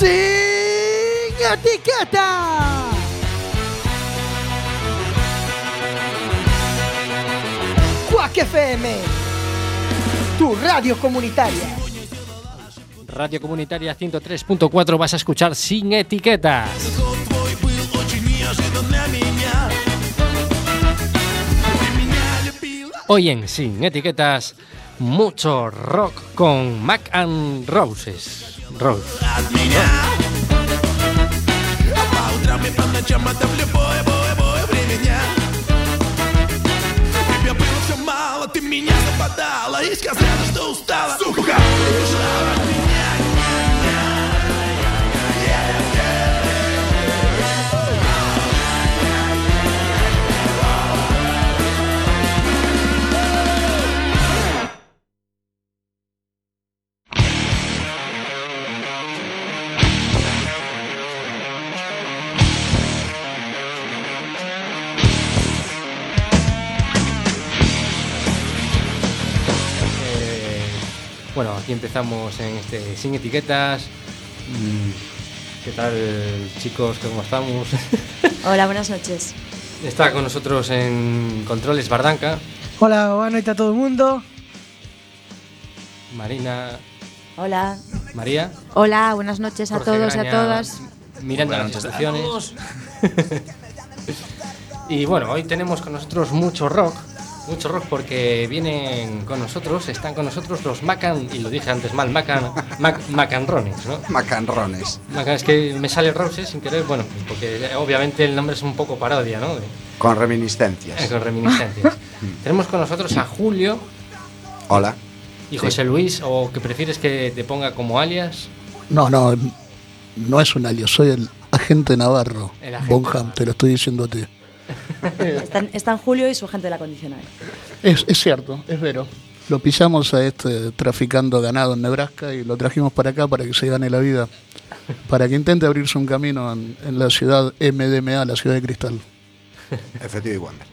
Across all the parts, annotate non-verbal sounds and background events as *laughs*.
Sin etiqueta. Quack FM, tu radio comunitaria. Radio Comunitaria 103.4 vas a escuchar sin etiquetas. Hoy en Sin Etiquetas, mucho rock con Mac and Roses. Нравится. От меня. По утрам и по ночам это в любое, бое, бое время дня. Тебе было все мало, ты меня западала и сказала, что устала. Сука, ты бежала. Aquí empezamos en este Sin Etiquetas. Mm, ¿Qué tal, chicos? ¿Cómo estamos? *laughs* Hola, buenas noches. Está con nosotros en Controles Bardanca, Hola, boa noite a todo o mundo. Marina, Hola. María. Hola, buenas noches a Jorge todos y a todas. Mirando las instrucciones. y bueno, hoy tenemos con nosotros mucho rock. Mucho rock porque vienen con nosotros, están con nosotros los Macan, y lo dije antes mal, Macan, Mac, Macanrones, ¿no? Macanrones. Macan, es que me sale Roses sin querer, bueno, porque obviamente el nombre es un poco parodia, ¿no? De- Con eh, reminiscencias. con reminiscencias. *laughs* tenemos con nosotros a Julio Hola. y José Luis, o que prefieres que te ponga como alias. No, no, no es un alias, soy el agente Navarro. El agente Bonham, te lo estoy diciendo a ti. *laughs* Están, están Julio y su gente de la condicional. Es, es cierto, es vero. Lo pillamos a este traficando ganado en Nebraska y lo trajimos para acá para que se gane la vida. Para que intente abrirse un camino en, en la ciudad MDMA, la ciudad de Cristal. Efectivo y Wonder.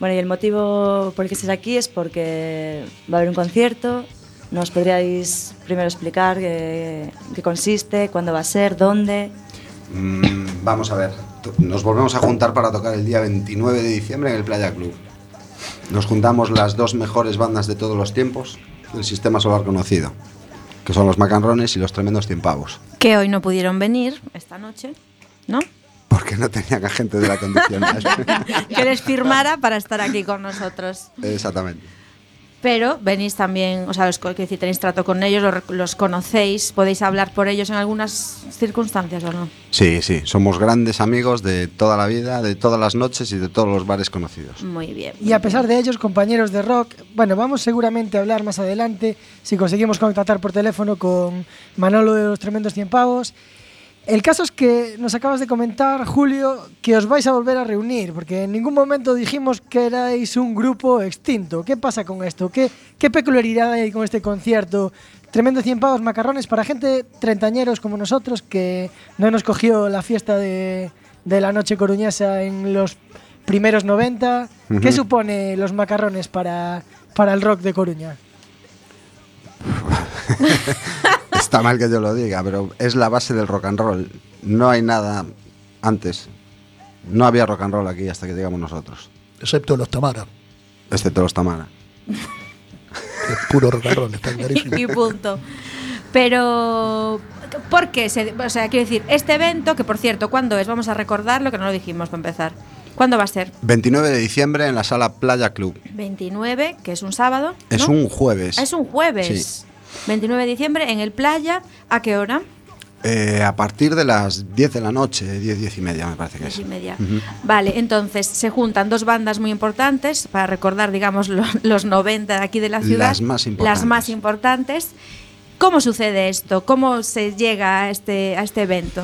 Bueno, y el motivo por el que estés aquí es porque va a haber un concierto. ¿Nos podríais primero explicar qué, qué consiste, cuándo va a ser, dónde? Mm, vamos a ver. Nos volvemos a juntar para tocar el día 29 de diciembre en el Playa Club. Nos juntamos las dos mejores bandas de todos los tiempos del sistema solar conocido, que son los Macanrones y los Tremendos Cien-Pavos. Que hoy no pudieron venir esta noche, ¿no? Porque no tenían agente de la condición. *laughs* que les firmara para estar aquí con nosotros. Exactamente. Pero venís también, o sea, los, decir, tenéis trato con ellos, los, los conocéis, podéis hablar por ellos en algunas circunstancias o no. Sí, sí, somos grandes amigos de toda la vida, de todas las noches y de todos los bares conocidos. Muy bien. Y a pesar de ellos, compañeros de rock, bueno, vamos seguramente a hablar más adelante si conseguimos contactar por teléfono con Manolo de los Tremendos Cien Pavos. El caso es que nos acabas de comentar, Julio, que os vais a volver a reunir, porque en ningún momento dijimos que erais un grupo extinto. ¿Qué pasa con esto? ¿Qué, qué peculiaridad hay con este concierto? Tremendo Cien Pavos, macarrones para gente treintañeros como nosotros que no nos cogió la fiesta de, de la noche coruñesa en los primeros 90. ¿Qué Ujú. supone los macarrones para, para el rock de Coruña? *laughs* Está mal que yo lo diga, pero es la base del rock and roll. No hay nada antes. No había rock and roll aquí hasta que llegamos nosotros, Excepto los Tamara, excepto los Tamara. *laughs* es puro rock and roll, está clarísimo. y punto. Pero, ¿por qué? Se- o sea, quiero decir, este evento, que por cierto, ¿cuándo es? Vamos a recordarlo, que no lo dijimos para empezar. ¿Cuándo va a ser? 29 de diciembre en la sala Playa Club. 29, que es un sábado. Es ¿no? un jueves. Ah, Es un jueves. Sí. 29 de diciembre en el playa. ¿A qué hora? Eh, a partir de las 10 de la noche, 10, 10 y media me parece que Diez es. y media. Vale, entonces se juntan dos bandas muy importantes para recordar, digamos, lo- los 90 de aquí de la ciudad. Las más importantes. Las más importantes. ¿Cómo sucede esto? ¿Cómo se llega a este, a este evento?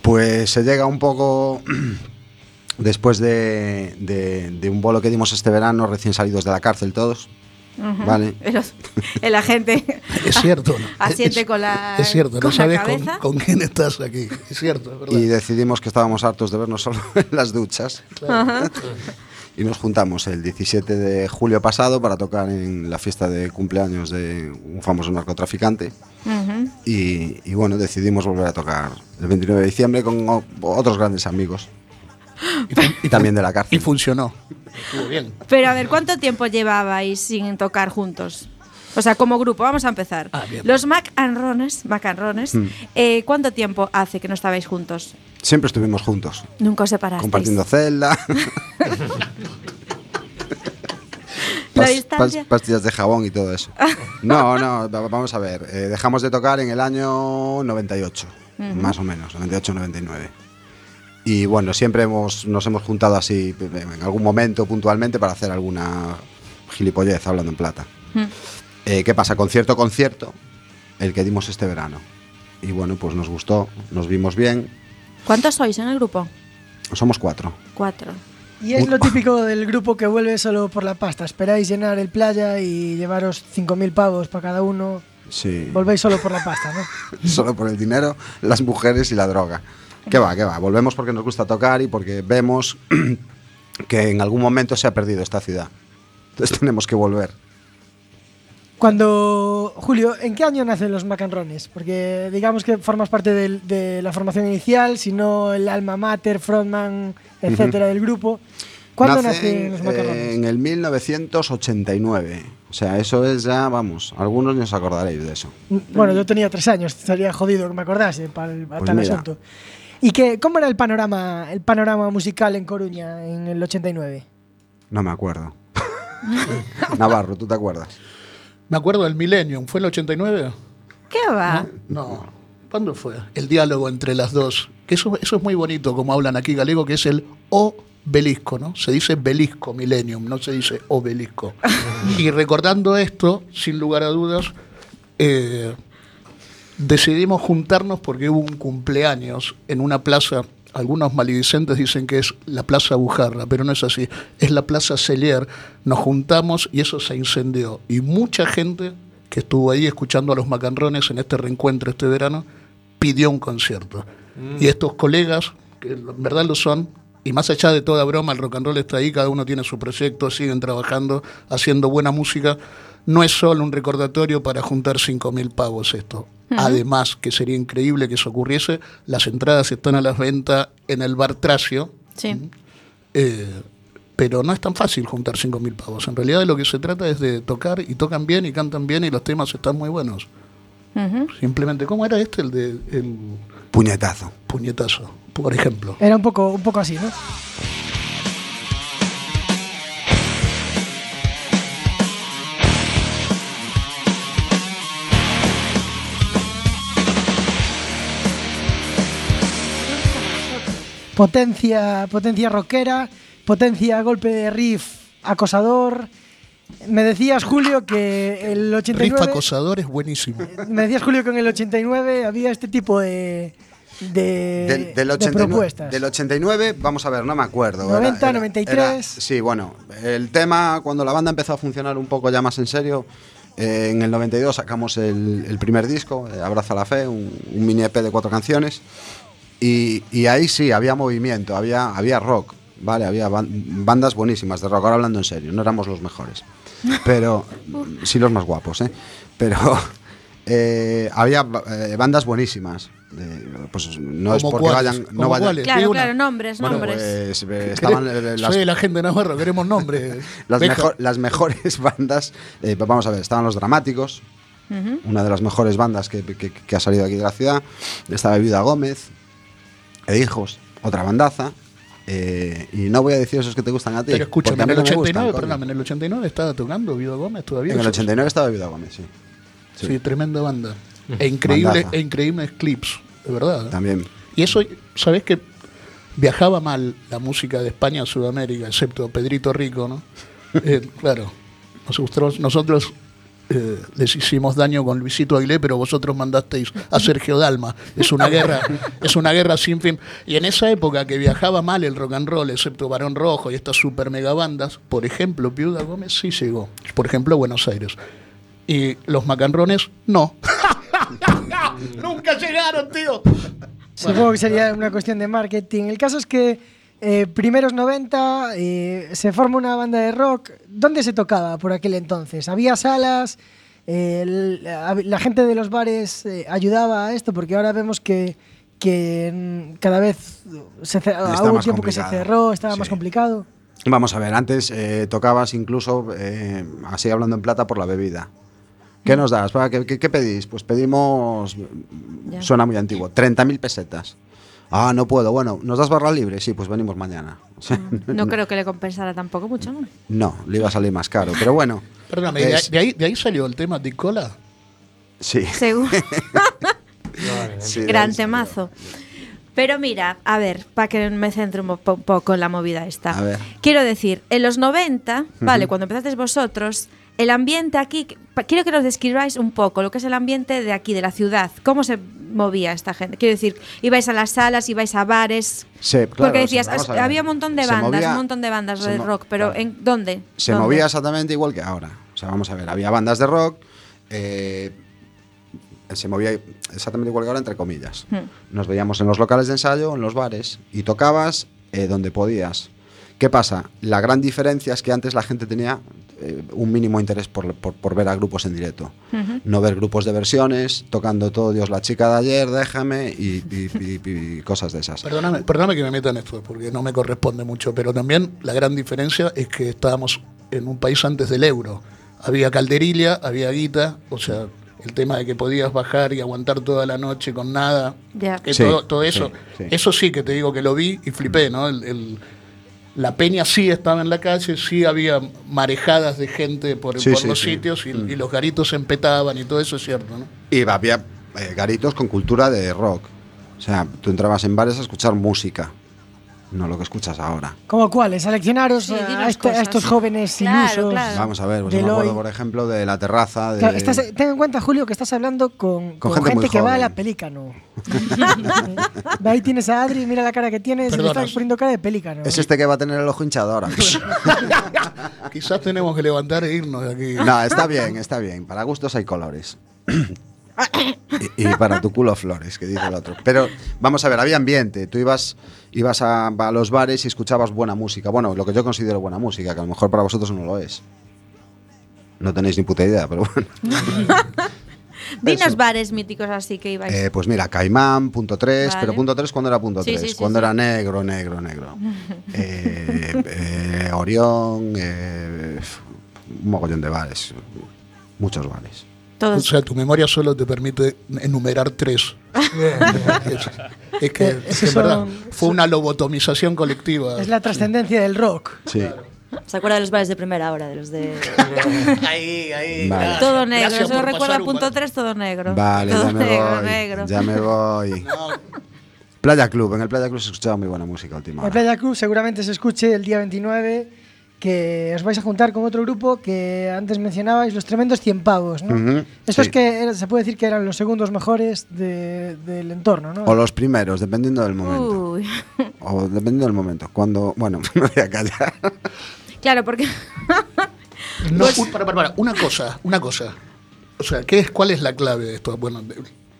Pues se llega un poco *clears throat* después de, de- de un bolo que dimos este verano, recién salidos de la cárcel todos. Ujú. Vale. El, el agente *laughs* Es cierto. ¿no? *laughs* asiente Es- con la, Es cierto, con no sabes con, con quién estás aquí. Es cierto, es verdad. Y decidimos que estábamos hartos de vernos solo en las duchas. Ajá. y nos juntamos el 17 de julio pasado para tocar en la fiesta de cumpleaños de un famoso narcotraficante. Ujú. Y, y bueno, decidimos volver a tocar el 29 de diciembre con otros grandes amigos. Y también de la Y cárcel. funcionó. Estuvo bien. Pero a ver, ¿cuánto tiempo llevabais sin tocar juntos? O sea, como grupo, vamos a empezar. Ah, bien. Los Mac and Rones, Mac and Rones, Mm. eh, ¿cuánto tiempo hace que no estabais juntos? Siempre estuvimos juntos, Nunca os separasteis. compartiendo celda, *laughs* pas- pastillas de jabón y todo eso. *laughs* No, no, va- vamos a ver. eh, dejamos de tocar en el año 98, más o menos, 98-99. Y bueno, siempre hemos, nos hemos juntado así en algún momento puntualmente para hacer alguna gilipollez hablando en plata. Mm. Eh, ¿Qué pasa? Concierto, concierto, el que dimos este verano. Y bueno, pues nos gustó, nos vimos bien. ¿Cuántos sois en el grupo? Somos cuatro. Cuatro. Y es lo típico del grupo que vuelve solo por la pasta. Esperáis llenar el playa y llevaros 5.000 pavos para cada uno. Sí. Volvéis solo por la pasta, ¿no? *laughs* solo por el dinero, las mujeres y la droga. ¿Qué va, qué va? Volvemos porque nos gusta tocar y porque vemos *clears throat* que en algún momento se ha perdido esta ciudad. Entonces tenemos que volver. Cuando, Julio, ¿en qué año nacen los Macanrones? Porque digamos que formas parte del- de la formación inicial, si no el alma mater, frontman, etcétera, del grupo. ¿Cuándo Nace nacen los Macanrones? en el 1989. O sea, eso es ya, vamos, algunos ni os acordaréis de eso. Bueno, yo tenía tres años, estaría jodido que me acordase para el Pues tal mira. asunto. ¿Y qué, cómo era el panorama, el panorama musical en Coruña en el 89? No me acuerdo. *laughs* Navarro, ¿tú te acuerdas? Me acuerdo del Millennium. ¿Fue el 89? ¿Qué va? No. ¿Cuándo fue? El diálogo entre las dos. Que eso, eso es muy bonito, como hablan aquí galego, que es el obelisco, ¿no? Se dice belisco, millennium, no se dice obelisco. *laughs* y recordando esto, sin lugar a dudas, eh, decidimos juntarnos porque hubo un cumpleaños en una plaza. Algunos maledicentes dicen que es la Plaza Bujarra, pero no es así. Es la Plaza Celier. Nos juntamos y eso se incendió. Y mucha gente que estuvo ahí escuchando a los macanrones en este reencuentro este verano pidió un concierto. Y estos colegas, que en verdad lo son, y más allá de toda broma, el rock and roll está ahí, cada uno tiene su proyecto, siguen trabajando, haciendo buena música. No es solo un recordatorio para juntar 5.000 pavos esto. Además, que sería increíble que eso ocurriese, las entradas están a la venta en el bar Tracio, Sí. eh, pero no es tan fácil juntar 5.000 pavos. En realidad de lo que se trata es de tocar y tocan bien y cantan bien y los temas están muy buenos. Simplemente, ¿cómo era este el de el Puñetazo. puñetazo? Por ejemplo. Era un poco, un poco así, ¿no? Potencia, potencia rockera, potencia golpe de riff acosador. Me decías, Julio, que el Riff 89... acosador es buenísimo. Me decías, Julio, que en el 89 había este tipo de, de, Del, del de 89, propuestas. del 89, vamos a ver, no me acuerdo. 90, 93. sí, bueno, el tema, cuando la banda empezó a funcionar un poco ya más en serio, eh, en el 92 sacamos el, el primer disco, eh, Abraza la Fe, un, un mini EP de cuatro canciones, y, y ahí sí, había movimiento, había, había rock, ¿vale? Había ban- bandas buenísimas de rock, ahora hablando en serio, no éramos los mejores, *laughs* pero sí los más guapos, ¿eh? Pero *laughs* eh, había eh, bandas buenísimas. eh, pues no es ¿Como porque cuáles? vayan, ¿Como no vayan, cuáles? Claro, claro, nombres, bueno, nombres. pues, eh, estaban eh, las, Soy la gente de Navarro, queremos nombres. *laughs* las, Deja. mejo- las mejores bandas. eh, pues vamos a ver, estaban los Dramáticos, Ujú. una de las mejores bandas que, que- que ha salido aquí de la ciudad. Estaba Viuda Gómez, e Hijos, otra bandaza. eh, y no voy a decir esos que te gustan a ti. Pero escúchame, en el no me 89, gustan, perdóname, en el 89 estaba tocando Viuda Gómez todavía. En el Eso- 89 estaba Viuda Gómez, sí. Sí, tremenda banda. E increíble, Bandaza. e increíbles clips, de verdad. ¿eh? También. Y eso, ¿sabés que viajaba mal la música de España a Sudamérica, excepto Pedrito Rico, ¿no? Eh, claro, nosotros, nosotros eh, les hicimos daño con Luisito Aguilé, pero vosotros mandasteis a Sergio Dalma. Es una guerra, es una guerra sin fin. Y en esa época que viajaba mal el rock and roll, excepto Barón Rojo y estas super mega bandas, por ejemplo, Viuda Gómez sí llegó. Por ejemplo, Buenos Aires. Y los macanrones, no. *laughs* Nunca llegaron, tío. Supongo que sería una cuestión de marketing. El caso es que eh, primeros 90, eh, se forma una banda de rock. ¿Dónde se tocaba por aquel entonces? ¿Había salas? Eh, la, la gente de los bares eh, ayudaba a esto, porque ahora vemos que, que mm, cada vez se hubo un tiempo que se cerró, estaba Sí. más complicado. Vamos a ver, antes tocabas incluso, así hablando en plata, por la bebida. ¿Qué nos das? ¿Qué, qué- qué pedís? Pues pedimos, Ya. suena muy antiguo, 30.000 pesetas. Ah, no puedo. Bueno, ¿nos das barra libre? Sí, pues venimos mañana. *laughs* O sea, No creo que le compensara tampoco mucho, ¿no? no, le iba a salir más caro. Pero bueno, Perdóname, ¿de, Es- de ahí, ¿de ahí salió el tema de cola? sí. Seguro. *laughs* sí, Gran temazo. Pero mira, a ver, para que me centre un, po- un poco en la movida esta. A ver. Quiero decir, en los 90, vale, cuando empezasteis vosotros, el ambiente aquí, quiero que nos describáis un poco lo que es el ambiente de aquí, de la ciudad. ¿Cómo se movía esta gente? Quiero decir, ibais a las salas, ibais a bares. Sí, claro, porque decías, había un montón de bandas, movía- un montón de bandas de rock, pero claro. ¿en dónde? Se ¿Dónde? movía exactamente igual que ahora. O sea, vamos a ver, había bandas de rock, eh, se movía exactamente igual que ahora, entre comillas. Hmm. Nos veíamos en los locales de ensayo, en los bares, y tocabas eh, donde podías. ¿Qué pasa? La gran diferencia es que antes la gente tenía eh, un mínimo interés por, por- por ver a grupos en directo. No ver grupos de versiones, tocando todo Dios la chica de ayer, déjame, y, y- *laughs* y- y cosas de esas. Perdóname, perdóname que me meta en esto, porque no me corresponde mucho, pero también la gran diferencia es que estábamos en un país antes del euro. Había calderilla, había guita, o sea, el tema de que podías bajar y aguantar toda la noche con nada, Ya. que Sí, todo, todo sí, eso, sí. eso sí que te digo que lo vi y flipé, ¿no? El- el- la peña sí estaba en la calle, sí había marejadas de gente por, Sí, por sí, los sí. sitios y, Mm. y los garitos se empetaban y todo eso es cierto, ¿no? Y había eh, garitos con cultura de rock. O sea, tú entrabas en bares a escuchar música, no lo que escuchas ahora. ¿Cómo cuáles? Seleccionaros Sí, a, dinos este- a estos jóvenes Claro, ilusos. claro. Vamos a ver, pues yo me acuerdo, hoy. por ejemplo, de la terraza. De... Claro, estás- ten en cuenta, Julio, que estás hablando con, Con con gente que va a la pelícano. *laughs* Ahí tienes a Adri, mira la cara que tienes, le estás poniendo cara de pelícano. Es este que va a tener el ojo hinchado ahora. *laughs* Quizás tenemos que levantar e irnos de aquí. no, está bien, está bien. Para gustos hay colores. *laughs* y, y para tu culo flores, que dice el otro. Pero vamos a ver, había ambiente. Tú ibas, ibas a, a los bares y escuchabas buena música. Bueno, lo que yo considero buena música, que a lo mejor para vosotros no lo es. No tenéis ni puta idea, pero bueno. *laughs* Dinos bares míticos así que ibais. Eh, pues mira, Caimán, punto 3, Vale. pero punto 3 cuando era punto Sí, 3, sí, sí, cuando sí. era negro, negro, negro. Eh, eh, Orión, eh, un mogollón de bares, muchos bares. O Todos. sea, tu memoria solo te permite enumerar tres. es, es que, Eh, es esos verdad, son- fue una lobotomización colectiva. Es la trascendencia del rock. Sí, ¿Se acuerda de los bares de primera hora? De los de. ahí, ahí. Vale. Todo negro, Gracias por recuerda punto buen- 3, todo negro. vale, todo ya me negro, voy. negro. Ya me voy. *laughs* Playa Club, en el Playa Club se escuchaba muy buena música En últimamente. Playa Club seguramente se escuche el día 29 que os vais a juntar con otro grupo que antes mencionabais, los tremendos 100 pavos, ¿no? Estos sí. que era- se puede decir que eran los segundos mejores de- del entorno, ¿no? O los primeros, dependiendo del momento. Uy. O dependiendo del momento. Cuando, bueno, *laughs* me voy a callar. Claro, porque. No, un- para, para, para, una cosa, una cosa. O sea, ¿qué es, ¿cuál es la clave de esto? Bueno,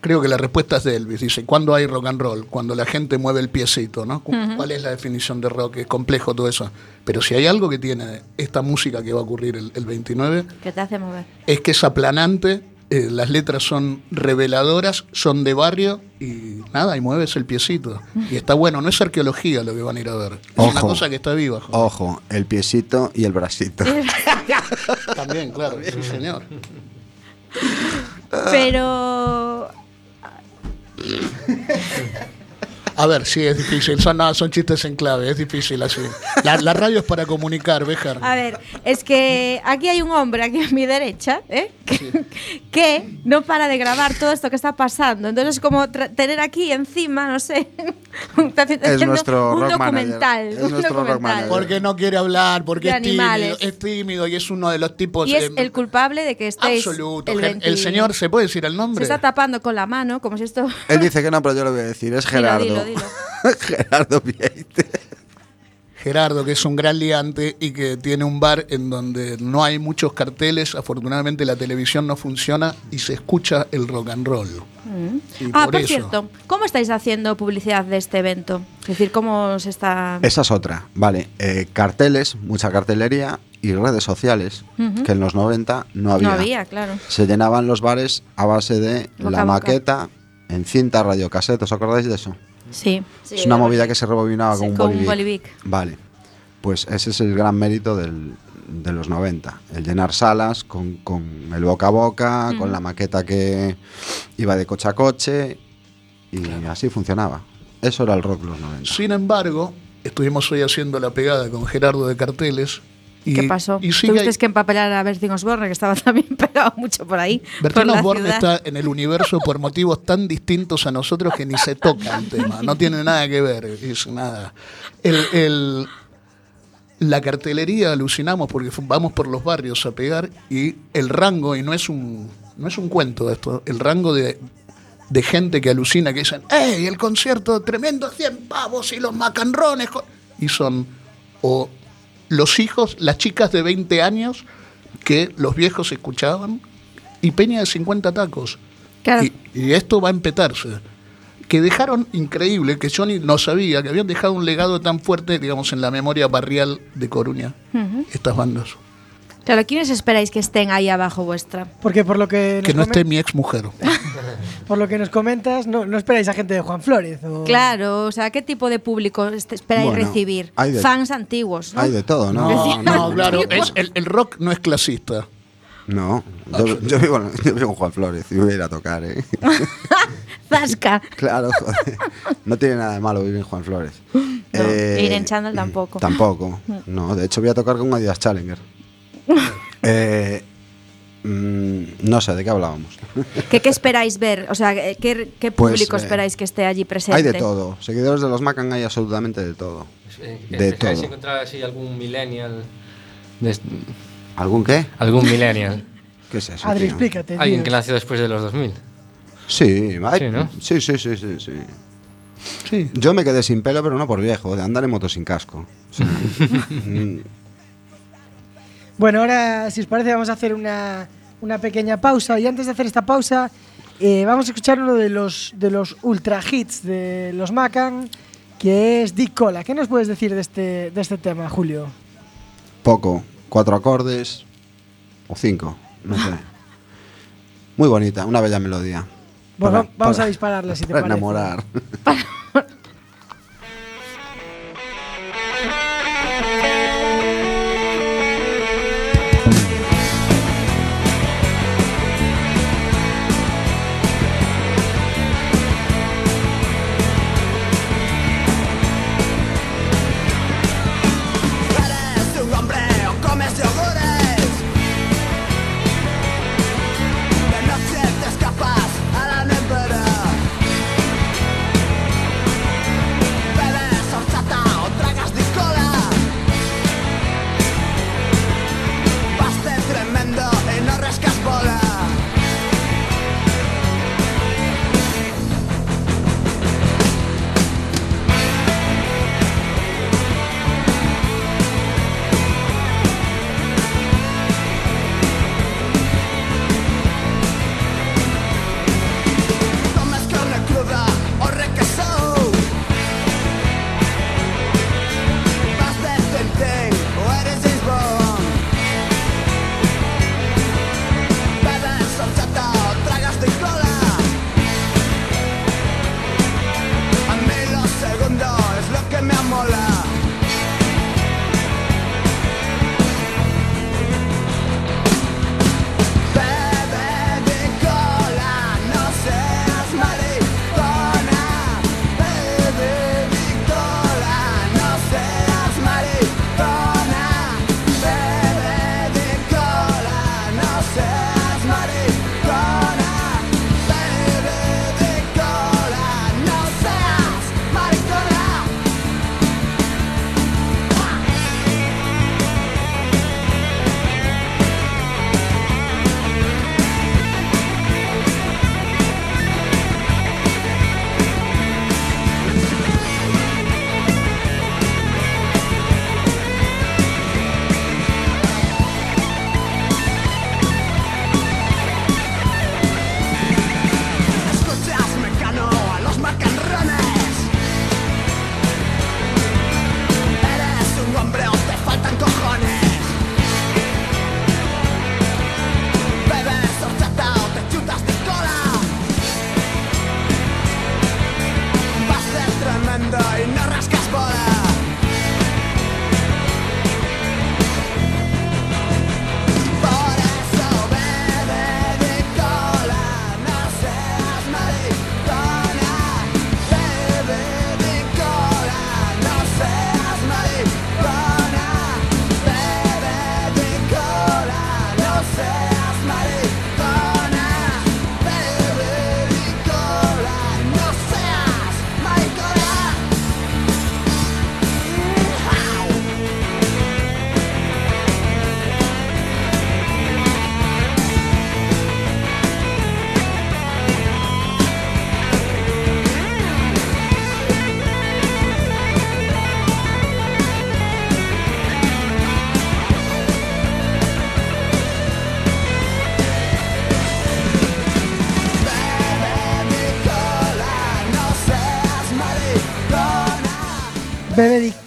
creo que la respuesta es de Elvis. Dice, ¿cuándo hay rock and roll? Cuando la gente mueve el piecito, ¿no? Cu- ¿Cuál es la definición de rock? Es complejo todo eso. Pero si hay algo que tiene esta música que va a ocurrir el, el 29, que te hace mover. es que es aplanante, eh, las letras son reveladoras, son de barrio y nada, y mueves el piecito. Y está bueno, no es arqueología lo que van a ir a ver. Es una cosa que está viva. joder. Ojo, el piecito y el bracito. *laughs* También, claro, sí señor. Pero. A ver, sí, es difícil. Son, no, son chistes en clave, es difícil así. La, la radio es para comunicar, Béjar. A ver, es que aquí hay un hombre aquí a mi derecha ¿eh? que, que no para de grabar todo esto que está pasando. Entonces, es como tener aquí encima, no sé, *laughs* haciendo nuestro un rock documental. manager. Es un nuestro rock documental. manager. Porque no quiere hablar, porque es tímido, es tímido y es uno de los tipos. Y es eh, el culpable de que estéis. absoluto. el El, 20 señor, ¿se puede decir el Se nombre? está tapando con la mano, como si esto. Él dice que no, pero yo lo voy a decir. Es *laughs* Dilo, Gerardo. dilo, dilo. *laughs* Gerardo Vieite. Gerardo, que es un gran liante y que tiene un bar en donde no hay muchos carteles, afortunadamente la televisión no funciona y se escucha el rock and roll. Y Ah, por cierto, ¿cómo estáis haciendo publicidad de este evento? Es decir, ¿cómo se está...? Esa es otra, vale. eh, carteles, mucha cartelería y redes sociales, que en los 90 no había. No había, claro. Se llenaban los bares a base de Boca la a maqueta en cinta radiocassette, ¿os acordáis de eso? Sí. es una movida que se rebobinaba Sí, con un con un bolivic. bolivic. Vale, pues ese es el gran mérito del- de los 90, el llenar salas con, con el boca a boca, con la maqueta que iba de coche a coche y así funcionaba. Eso era el rock los 90. Sin embargo, estuvimos hoy haciendo la pegada con Gerardo de carteles. Y, ¿Qué pasó? Y sigue Tuviste que empapelar a Bertín Osborne, que estaba *laughs* también pegado mucho por ahí. Bertín Osborne está en el universo por motivos tan distintos a nosotros que ni se toca el tema. No tiene nada que ver. Es nada. El, el- la cartelería alucinamos porque vamos por los barrios a pegar y el rango, y no es un, no es un cuento esto, el rango de, de gente que alucina, que dicen, ¡Ey, el concierto tremendo, 100 pavos y los macanrones! jo-". Y son o los hijos, las chicas de 20 años que los viejos escuchaban y Peña de 50 tacos. Claro. Y, y esto va a empetarse. Que dejaron increíble, que ni no sabía, que habían dejado un legado tan fuerte, digamos, en la memoria barrial de Coruña, estas bandas. Claro, ¿quiénes esperáis que estén ahí abajo vuestra? Porque por lo que Que no esté mi ex mujer. *laughs* por lo que nos comentas, no, no esperáis a gente de Juan Flores. o- Claro, o sea, ¿qué tipo de público esperáis Bueno, recibir? hay de- Fans antiguos, ¿no? Hay de todo, ¿no? No, claro, *laughs* es- el, el rock no es clasista. No, yo, yo vivo, en- yo vivo en Juan Flores y voy a ir a tocar, ¿eh? *laughs* Zasca. claro, joder. No tiene nada de malo vivir en Juan Flores. No, ir en chándal tampoco. Tampoco. No, de hecho voy a tocar con Adidas Challenger. Eh, mm, no sé, ¿de qué hablábamos? ¿Qué, qué esperáis ver? O sea, ¿qué, qué Pues, público eh, esperáis que esté allí presente? Hay de todo. Seguidores de los Macan hay absolutamente de todo. Eh, De ¿Dejáis todo. encontrar así algún millennial? de ¿Algún qué? ¿Algún millennial? ¿Qué es eso? Adri, tío? explícate. Alguien que nació después de los 2000. Sí, hay- Sí, ¿no? sí, sí, sí, sí, sí. Sí. Yo me quedé sin pelo, pero no por viejo, de andar en moto sin casco. O sea, mm, *laughs* Bueno, ahora, si os parece, vamos a hacer una, una pequeña pausa. Y antes de hacer esta pausa, eh, vamos a escuchar uno de los, de los ultra hits de los Macan, que es Dick Cola. ¿Qué nos puedes decir de este, de este tema, Julio? poco, cuatro acordes o cinco, no sé. *laughs* Muy bonita, una bella melodía. Bueno, Para- vamos para- a dispararla, si te para parece. enamorar. *laughs* Eres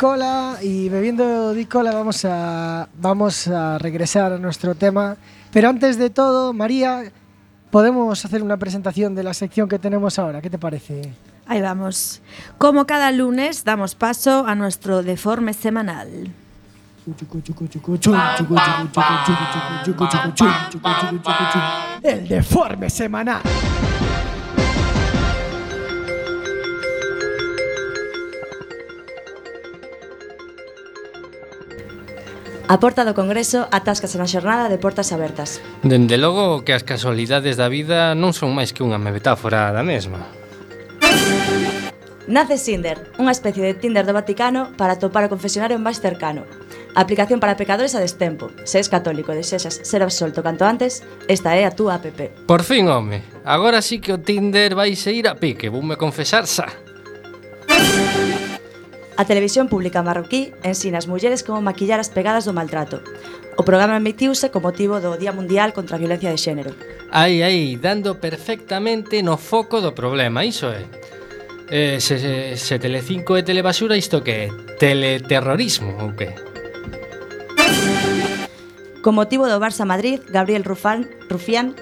Bebe Di Cola y bebiendo Di Cola vamos a, vamos a regresar a nuestro tema. Pero antes de todo, María, podemos hacer una presentación de la sección que tenemos ahora. ¿Qué te parece? Ahí vamos. Como cada lunes, damos paso a nuestro deforme semanal. El deforme semanal. A porta do Congreso atáscase na xornada de portas abertas. Dende logo que as casualidades da vida non son máis que unha metáfora da mesma. Nace Tinder, unha especie de Tinder do Vaticano para topar o confesionario máis cercano. Aplicación para pecadores a destempo. Se és católico e desexas ser absolto canto antes, esta é a túa app. Por fin, home. Agora sí que o Tinder vai se ir a pique. Voume confesar xa. A televisión pública marroquí ensina as mulleres como maquillar as pegadas do maltrato. O programa emitiuse co motivo do Día Mundial contra a Violencia de Xénero. Aí, aí, dando perfectamente no foco do problema, iso é. Eh, se, se, se Telecinco é telebasura, isto que é? Teleterrorismo ou que? Co motivo do Barça Madrid, Gabriel Rufán, Rufián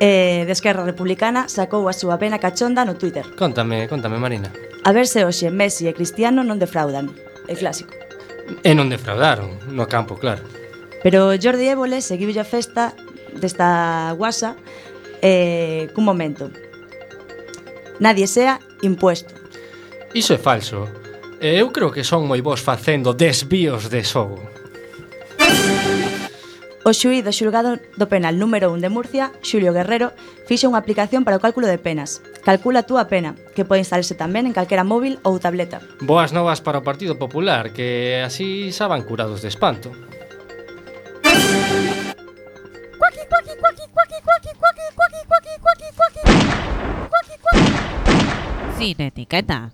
eh, de Esquerra Republicana sacou a súa pena cachonda no Twitter. Contame, contame, Marina. A ver se hoxe Messi e Cristiano non defraudan. É clásico. E non defraudaron, no campo, claro. Pero Jordi Évole seguiu a festa desta guasa eh, cun momento. Nadie sea impuesto. Iso é falso. Eu creo que son moi vos facendo desvíos de xogo. O xuí do xulgado do penal número 1 de Murcia, Xulio Guerrero, fixe unha aplicación para o cálculo de penas. Calcula a túa pena, que pode instalarse tamén en calquera móvil ou tableta. Boas novas para o Partido Popular, que así xa van curados de espanto. Cuaqui. Sin etiqueta.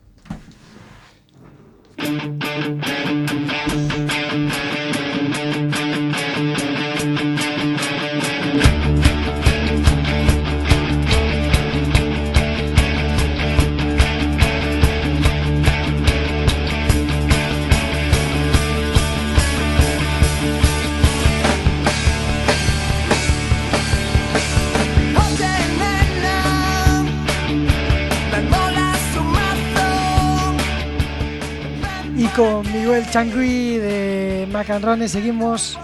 Changui de Macanrones seguimos.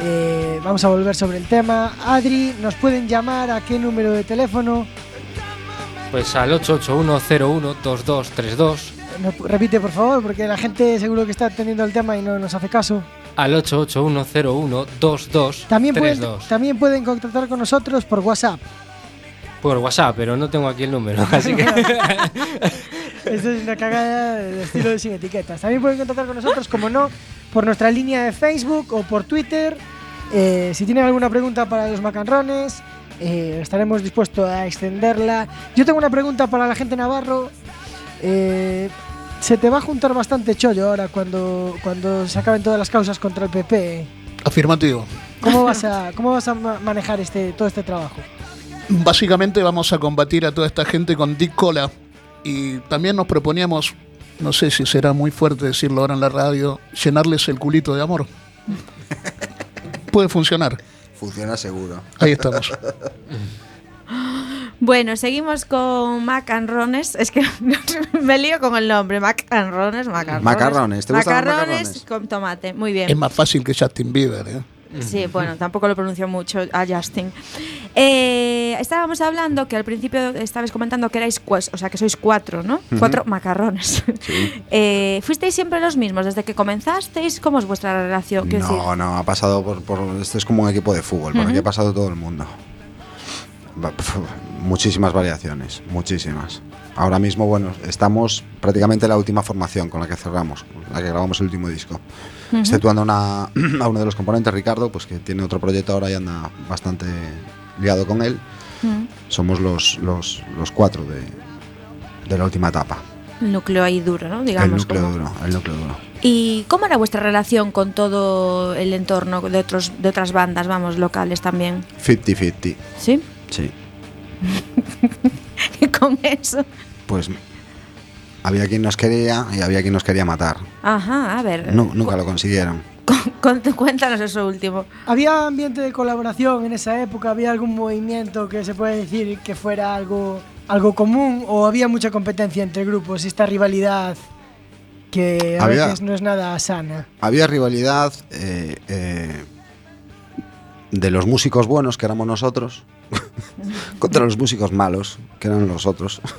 Eh, vamos a volver sobre el tema. Adri, ¿nos pueden llamar a qué número de teléfono? Pues al 881012232 Nos- repite, por favor, porque la gente seguro que está atendiendo el tema y no nos hace caso. al 881012232 También pueden, también pueden contactar con nosotros por WhatsApp. por WhatsApp, pero no tengo aquí el número, *laughs* así que *laughs* Esto es una cagada de estilo de sin etiquetas. También pueden contactar con nosotros, como no, por nuestra línea de Facebook o por Twitter. Eh, si tienen alguna pregunta para los macarrones, eh, estaremos dispuestos a extenderla. Yo tengo una pregunta para la gente navarro. Eh, se te va a juntar bastante chollo ahora cuando, cuando se acaben todas las causas contra el PP. Afirmativo. ¿Cómo vas a, cómo vas a ma- manejar este, todo este trabajo? Básicamente vamos a combatir a toda esta gente con Dick Cola y también nos proponíamos, no sé si será muy fuerte decirlo ahora en la radio, llenarles el culito de amor. Puede funcionar. Funciona seguro. Ahí estamos. *laughs* Bueno, seguimos con macarrones. Es que *laughs* me lío con el nombre. Macarrones, macarrones. Macarrones, ¿te macarrones? macarrones? con tomate. Muy bien. Es más fácil que Justin Bieber. ¿eh? Sí, bueno, tampoco lo pronuncio mucho a Justin. Eh, estábamos hablando que al principio estabais comentando que erais, o sea, que sois cuatro, ¿no? Cuatro macarrones. *laughs* Eh, ¿Fuisteis siempre los mismos desde que comenzasteis? ¿Cómo es vuestra relación? Quiero decir, No, no, ha pasado por, por- Este es como un equipo de fútbol, por aquí ha pasado todo el mundo. Muchísimas variaciones, muchísimas. Ahora mismo, bueno, estamos prácticamente en la última formación con la que cerramos, con la que grabamos el último disco. Exceptuando una- *clears throat* a uno de los componentes, Ricardo, pues que tiene otro proyecto ahora y anda bastante ligado con él. Somos los, los, los cuatro de, de la última etapa. el núcleo ahí duro, ¿no? Digamos. el núcleo como- duro, el núcleo duro. ¿Y cómo era vuestra relación con todo el entorno de, otros, de otras bandas, vamos, locales también? 50-50, ¿Sí? sí. *laughs* con eso. Pues Había quien nos quería y había quien nos quería matar. Ajá, a ver. Nu- nunca lo consiguieron. *laughs* Con- cuéntanos eso último. ¿Había ambiente de colaboración en esa época? ¿Había algún movimiento que se puede decir que fuera algo, algo común? ¿O había mucha competencia entre grupos? Esta rivalidad que a Había- veces no es nada sana. Había rivalidad eh, eh, de los músicos buenos, que éramos nosotros, *laughs* contra los músicos malos, que eran los otros. *laughs*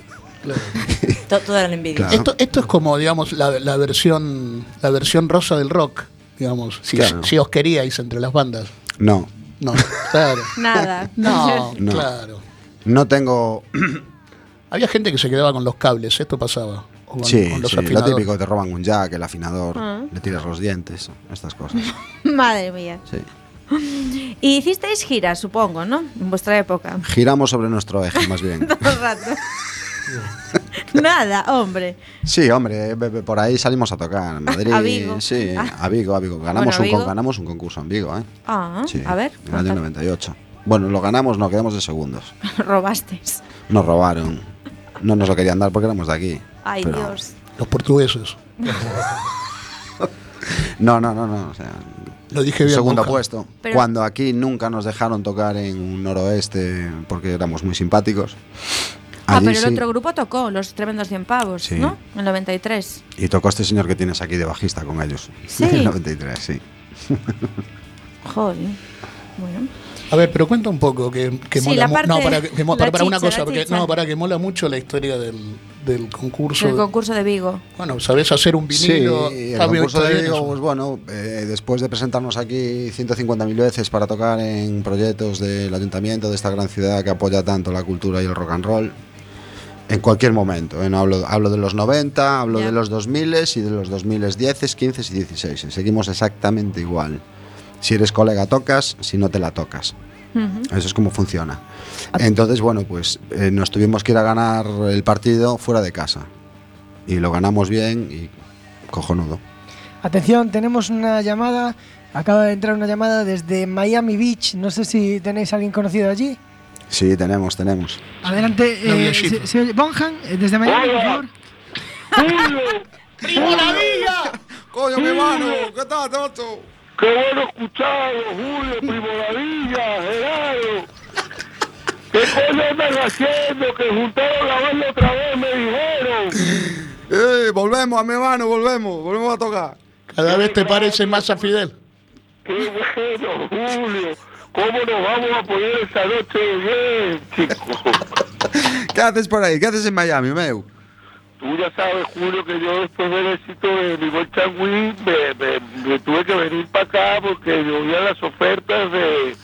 To- Todo eran envidia. Claro. Esto, esto es como, digamos, la, la versión la versión rosa del rock, digamos, si, Claro. si os queríais entre las bandas. No, No, claro. *laughs* Nada. *laughs* No, No. claro. no tengo... *clears throat* Había gente que se quedaba con los cables, esto pasaba. Con, sí, con los sí, lo típico, te roban un jack, el afinador, Ah. le tiras los dientes, estas cosas. *laughs* Madre mía. Sí. Y hicisteis giras, supongo, ¿no? En vuestra época. Giramos sobre nuestro eje, más bien. Todo el rato. *laughs* Nada, hombre. Sí, hombre, be- por ahí salimos a tocar. En *laughs* Madrid, A Vigo. sí, *laughs* Ah. a Vigo, a Vigo. Ganamos, Bueno, a un, ganamos un concurso en Vigo, ¿eh? Ah, Sí, a ver. En el año contad. 98. Bueno, lo ganamos, no, quedamos de segundos. Robasteis. Nos robaron. No nos lo querían dar porque éramos de aquí. Ay, Pero- Dios. Los portugueses. No, no, no, no. O sea, Lo dije bien. segundo puesto. Pero- Cuando aquí nunca nos dejaron tocar en un noroeste porque éramos muy simpáticos. Ah, Allí pero el sí. otro grupo tocó, los tremendos 100 pavos, Sí. ¿no? En el 93. Y tocó este señor que tienes aquí de bajista con ellos. Sí. En *laughs* el 93, sí. *laughs* Joder. Bueno. A ver, pero cuenta un poco que, que Sí, mola la mu- parte- No, para, que- que mo- la para, para una chicha, cosa, la porque, chicha. no, para que mola mucho la historia del, del concurso. El concurso de Vigo. Bueno, sabés hacer un vinilo. Sí, el bien, concurso de Vigo, pues bueno, eh, después de presentarnos aquí 150.000 veces para tocar en proyectos del ayuntamiento de esta gran ciudad que apoya tanto la cultura y el rock and roll, en cualquier momento, hablo, hablo de los 90, hablo Ya. de los 2000 y de los 2010, 15 y 16. Seguimos exactamente igual. Si eres colega tocas, si no te la tocas. Eso es como funciona. Entonces, bueno, pues eh, nos tuvimos que ir a ganar el partido fuera de casa. Y lo ganamos bien y cojonudo. Atención, tenemos una llamada. Acaba de entrar una llamada desde Miami Beach. No sé si tenéis a alguien conocido allí. Sí, tenemos, tenemos. Adelante, eh, se- se Bonham, eh, desde Miami, por favor. ¡Coño, mi hermano! ¿Qué tal, Toto? Qué bueno escucharlo, Julio, Primoradilla, Gerardo. ¿Qué coño andan haciendo? Que juntaron la banda otra vez, me dijeron. ¡Eh, volvemos a mi hermano, volvemos! Volvemos a tocar. Cada vez te parece más a Fidel. Qué bueno, Julio. ¿Cómo nos vamos a poner esta noche bien, chicos? *laughs* ¿Qué haces por ahí? ¿Qué haces en Miami, meu? Tú ya sabes, Julio, que yo después del éxito de mi buen Changui me, me- me tuve que venir para acá porque yo oía las ofertas de,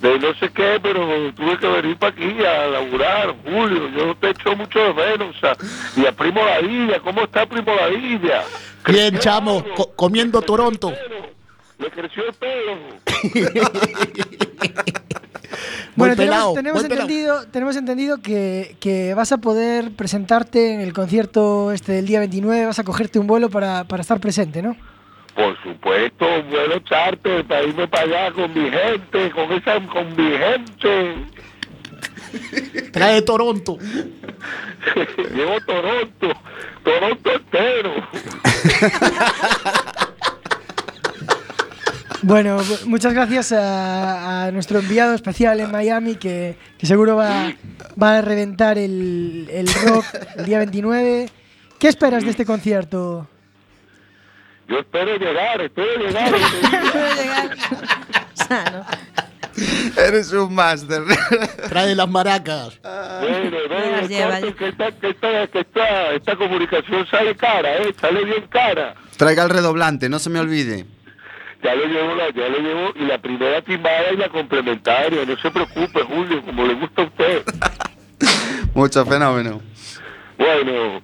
de no sé qué, pero tuve que venir para aquí a laburar, Julio. Yo te echo mucho de menos. o sea, y a Primo Ladilla, ¿cómo está Primo Ladilla? Bien, chamo, co- comiendo Toronto. Le creció el pelo. *laughs* Muy Bueno, pelado, tenemos, pelado. entendido, tenemos entendido que, que vas a poder presentarte en el concierto este del día 29, vas a cogerte un vuelo para, para estar presente, ¿no? Por supuesto, un vuelo charter para irme para allá con mi gente, con esa, con mi gente. Trae Toronto. *laughs* Llevo Toronto, Toronto entero. *laughs* Bueno, bu- muchas gracias a, a nuestro enviado especial en Miami que, que seguro va, va a reventar el, el rock el día 29. ¿Qué esperas de este concierto? Yo espero llegar, espero *laughs* llegar. Puede llegar. Sano. Eres un máster. Trae las maracas. bueno, no, las no, lleva, corto, que, esta, que, esta, que esta, esta comunicación sale cara, ¿eh? Sale bien cara. Traiga el redoblante, no se me olvide. Ya le llevo, la, ya le llevo, y la primera timbada y la complementaria. No se preocupe, Julio, como le gusta a usted. *laughs* Mucho fenómeno. Bueno,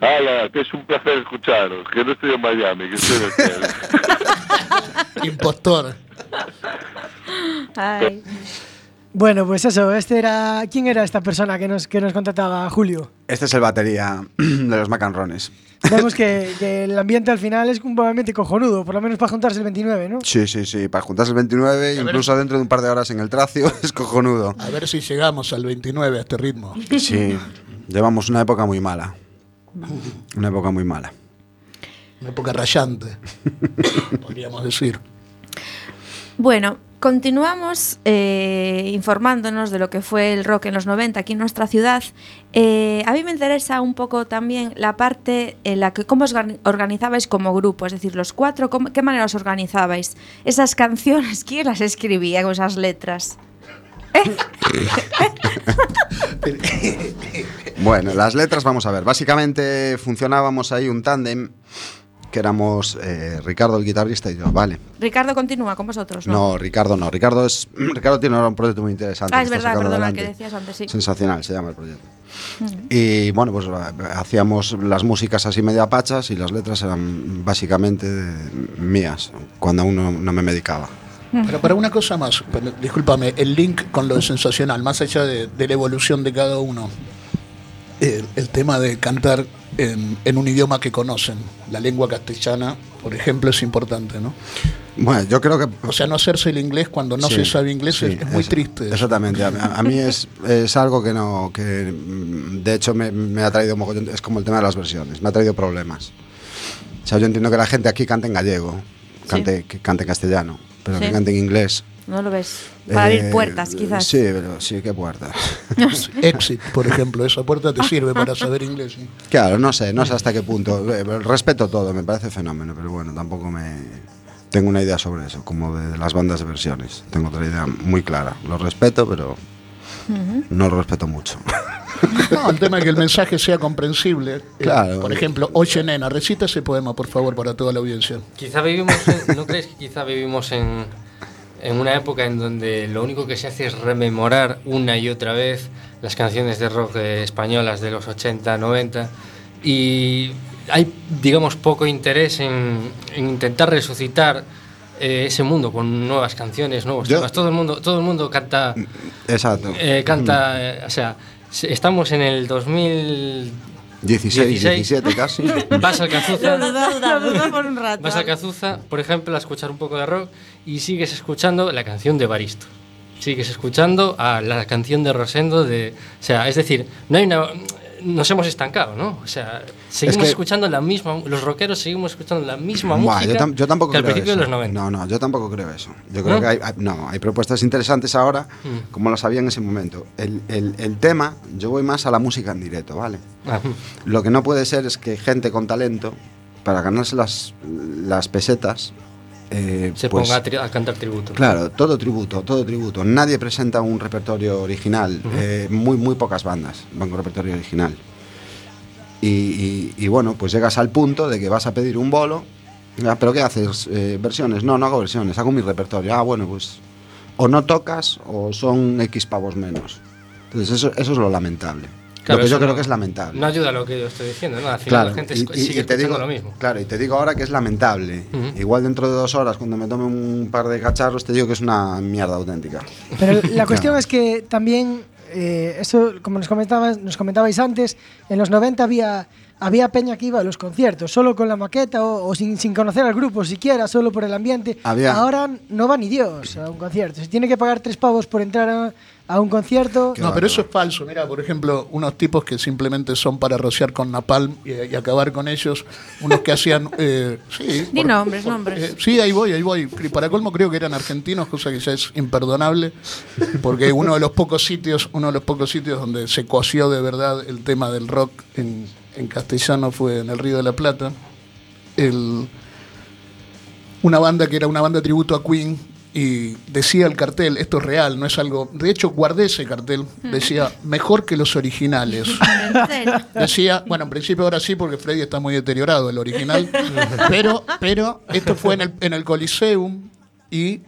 ala, que es un placer escucharos. Que no estoy en Miami, que estoy en hotel. *laughs* Impostor. Ay. Bueno, pues eso, este era. ¿Quién era esta persona que nos, que nos contrataba, Julio? Este es el batería *clears throat* de los macanrones. Vemos que, *laughs* que el ambiente al final es un ambiente cojonudo, por lo menos para juntarse el 29, ¿no? Sí, sí, sí. Para juntarse el 29, incluso dentro de un par de horas en el tracio, *laughs* es cojonudo. A ver si llegamos al 29 a este ritmo. Sí, llevamos una época muy mala. Una época muy mala. Una época rayante, *laughs* podríamos decir. Bueno, continuamos eh, informándonos de lo que fue el rock en los 90 aquí en nuestra ciudad. Eh, a mí me interesa un poco también la parte en la que cómo os organ- organizabais como grupo, es decir, los cuatro, qué manera os organizabais. Esas canciones, *laughs* ¿quién las escribía con esas letras? *laughs* Bueno, las letras, vamos a ver. Básicamente funcionábamos ahí un tándem, que éramos eh, Ricardo el guitarrista y yo, vale. Ricardo continúa con vosotros, ¿no? No, Ricardo no. Ricardo es *clears throat* Ricardo tiene ahora un proyecto muy interesante. ah, es verdad, perdona, adelante. que decías antes, sí. Sensacional se llama el proyecto. Y bueno, pues eh, hacíamos las músicas así media pachas y las letras eran básicamente mías, cuando aún no, no me medicaba. Pero para una cosa más, pero, discúlpame, el link con lo de sensacional, más allá de, de la evolución de cada uno, el, el tema de cantar en, en un idioma que conocen, la lengua castellana, por ejemplo, es importante, ¿no? Bueno, yo creo que... O sea, no hacerse el inglés cuando no Sí, se sabe inglés sí, es, es muy triste. eso. Exactamente. A, *laughs* mí es, es algo que no. que mm, De hecho, me, me ha traído mogollón. Es como el tema de las versiones. Me ha traído problemas. O sea, yo entiendo que la gente aquí cante en gallego, cante, que cante en castellano, pero Sí. que cante en inglés. No lo ves. Para abrir eh, puertas, quizás. Sí, pero sí, qué puertas. *laughs* Exit, por ejemplo, esa puerta te sirve para saber inglés. ¿no? Claro, no sé, no sé hasta qué punto. Eh, Respeto todo, me parece fenómeno, pero bueno, tampoco me. Tengo una idea sobre eso, como de las bandas de versiones. Tengo otra idea muy clara. Lo respeto, pero no lo respeto mucho. *laughs* No, el tema es que el mensaje sea comprensible. Eh, Claro. por ejemplo, Oye Nena, recita ese poema, por favor, para toda la audiencia. Quizá vivimos, en- ¿no crees que quizá vivimos en, en una época en donde lo único que se hace es rememorar una y otra vez las canciones de rock eh, españolas de los 80, 90 y hay, digamos, poco interés en, en intentar resucitar eh, ese mundo con nuevas canciones, nuevos Yo- temas. Todo el mundo, todo el mundo canta, Exacto. eh, canta, eh, o sea, se- estamos en el 2000 16, 16. 17 casi. *laughs* Vas al Cazuza. Lo dudó por un rato. Vas a Cazuza, por ejemplo, a escuchar un poco de rock y sigues escuchando la canción de Baristo. Sigues escuchando a la canción de Rosendo de, o sea, es decir, no hay una nos hemos estancado, ¿no? O sea, seguimos que- escuchando la misma los rockeros seguimos escuchando la misma música yo, tam- yo tampoco que al creo principio eso. de los 90. No, no, yo tampoco creo eso. Yo creo ¿No? que hay, hay- no, hay propuestas interesantes ahora, Mm. como las había en ese momento. El, el- el tema, yo voy más a la música en directo, ¿vale? Ah, Lo que no puede ser es que gente con talento, para ganarse las, las pesetas, eh, se pues, ponga a, tri- a cantar tributo. Claro, todo tributo, todo tributo. Nadie presenta un repertorio original. eh, muy, muy pocas bandas van con repertorio original. Y, y- y bueno, pues llegas al punto de que vas a pedir un bolo. Ah, ¿Pero qué haces? Eh, ¿Versiones? No, no hago versiones, hago mi repertorio. Ah, bueno, pues o no tocas o son X pavos menos. Entonces eso, eso es lo lamentable. Claro, lo que yo creo no- que es lamentable. No ayuda a lo que yo estoy diciendo, ¿no? Al final Claro, la gente y- sigue y te digo, lo mismo. Claro, y te digo ahora que es lamentable. Igual dentro de dos horas, cuando me tome un par de cacharros, te digo que es una mierda auténtica. Pero la *laughs* cuestión es que también, eh, eso, como nos comentabas, nos comentabais antes, en los 90 había, había peña que iba a los conciertos, solo con la maqueta o, o sin, sin conocer al grupo siquiera, solo por el ambiente. Había- Ahora no va ni Dios a un concierto. Si tiene que pagar tres pavos por entrar a, a un concierto... Qué No, pero eso es falso. Mira, por ejemplo, unos tipos que simplemente son para rociar con napalm y, y acabar con ellos. Unos que hacían. *laughs* eh, sí. Di nombres, nombres. eh, sí, ahí voy, ahí voy. Y Para colmo, creo que eran argentinos, cosa que ya es imperdonable. Porque uno de los pocos sitios, uno de los pocos sitios donde se coció de verdad el tema del rock en, en castellano fue en el Río de la Plata. El, una banda que era una banda tributo a Queen y decía el cartel, esto es real, no es algo... De hecho, guardé ese cartel, decía, mejor que los originales. *laughs* Decía, bueno, en principio ahora sí, porque Freddy está muy deteriorado, el original, pero, pero esto fue en el, en el Coliseum y,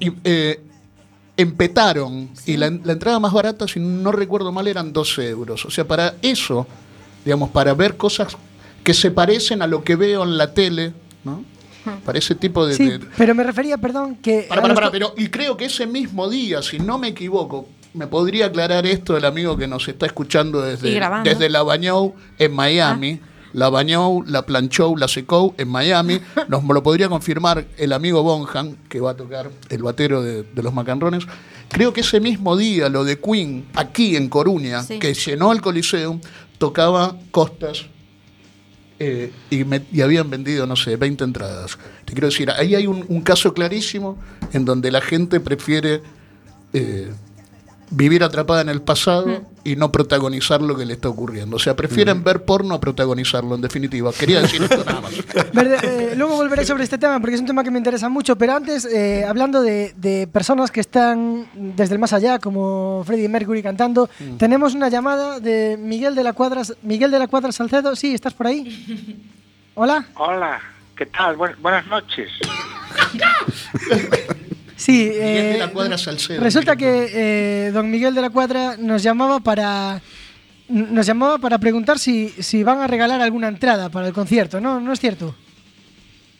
y, eh, empetaron y la, la entrada más barata, si no recuerdo mal, eran 12 euros. O sea, para eso, digamos, para ver cosas que se parecen a lo que veo en la tele, ¿no? Para ese tipo de- Sí, de, pero me refería, perdón, que... para, para, para, pero y creo que ese mismo día, si no me equivoco, me podría aclarar esto el amigo que nos está escuchando desde, desde La Bañou en Miami. La Bañou, la Planchou, la Secou en Miami. *laughs* Nos lo podría confirmar el amigo Bonham, que va a tocar el batero de, de los macanrones. Creo que ese mismo día, lo de Queen, aquí en Coruña, Sí. que llenó el Coliseum, tocaba Costas eh, y, me- y habían vendido, no sé, 20 entradas. Te quiero decir, ahí hay un, caso clarísimo en donde la gente prefiere eh, vivir atrapada en el pasado y no protagonizar lo que le está ocurriendo. O sea, prefieren ver porno a protagonizarlo, en definitiva. Quería decir esto nada más. *laughs* Verde, eh, luego volveré sobre este tema porque es un tema que me interesa mucho, pero antes, eh, hablando de, de personas que están desde el más allá, como Freddie Mercury cantando, tenemos una llamada de Miguel de la Cuadra, Miguel de la Cuadra Salcedo. Sí, ¿estás por ahí? *laughs* Hola. Hola, ¿qué tal? Buen- buenas noches. *laughs* Sí, Miguel eh, de la Cuadra Salcedo. resulta que eh, don Miguel de la Cuadra nos llamaba para nos llamaba para preguntar si, si van a regalar alguna entrada para el concierto, ¿no? ¿No es cierto?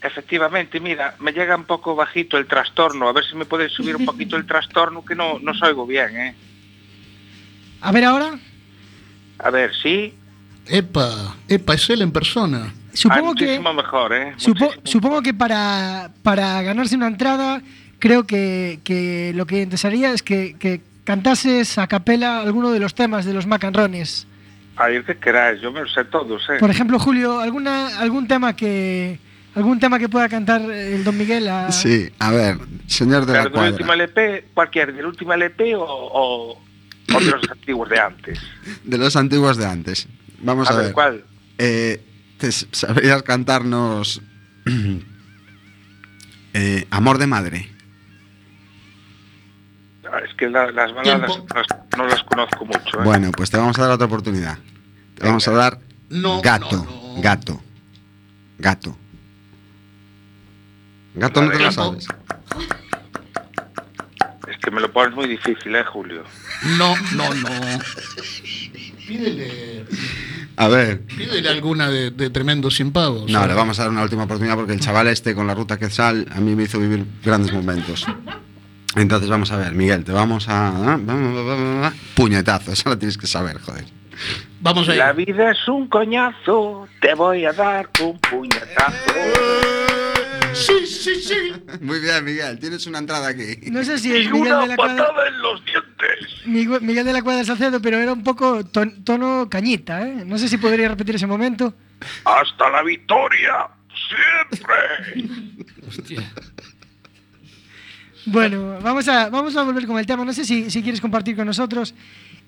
Efectivamente, mira, me llega un poco bajito el trastorno. A ver si me puedes subir un poquito el trastorno, que no, no oigo bien, ¿eh? A ver ahora. A ver, sí. Epa, epa, es él en persona. Supongo Ah, que mejor, ¿eh? Supo- supongo que para, para ganarse una entrada, creo que, que lo que interesaría es que, que cantases a capela alguno de los temas de los macanrones. Ay, el que queráis, yo me lo sé todos, ¿eh? Por ejemplo, Julio, alguna algún tema que algún tema que pueda cantar el Don Miguel a- Sí, a ver, señor de Pero la cuadra. último LP, cualquier, del último LP o, o, o de los antiguos de antes. De los antiguos de antes. Vamos a, A ver, ver. ¿cuál? Eh, ¿te ¿Sabrías cantarnos *clears throat* eh, Amor de Madre? Que la- las baladas las- no las conozco mucho, ¿eh? Bueno, pues te vamos a dar otra oportunidad. Te vamos a dar No, gato, gato, gato. Gato no te lo sabes. Es que me lo pones muy difícil, ¿eh, Julio? No, no, no. Pídele, A ver. pídele alguna de, de sin pavos. No, le vamos a dar una última oportunidad porque el chaval este con la ruta Quetzal a mí me hizo vivir grandes momentos. Entonces vamos a ver, Miguel, te vamos a... Puñetazo, eso lo tienes que saber, joder. Vamos a ir. La vida es un coñazo, te voy a dar un puñetazo. Sí, sí, sí. *laughs* Muy bien, Miguel, tienes una entrada aquí. No sé si es Y Miguel una de la Cuadra, patada en los dientes. Migu- Miguel de la Cuadra Salcedo, pero era un poco ton- tono cañita, ¿eh? No sé si podría repetir ese momento. Hasta la victoria, siempre. *laughs* Hostia. Bueno, vamos a, vamos a volver con el tema. No sé si, si quieres compartir con nosotros.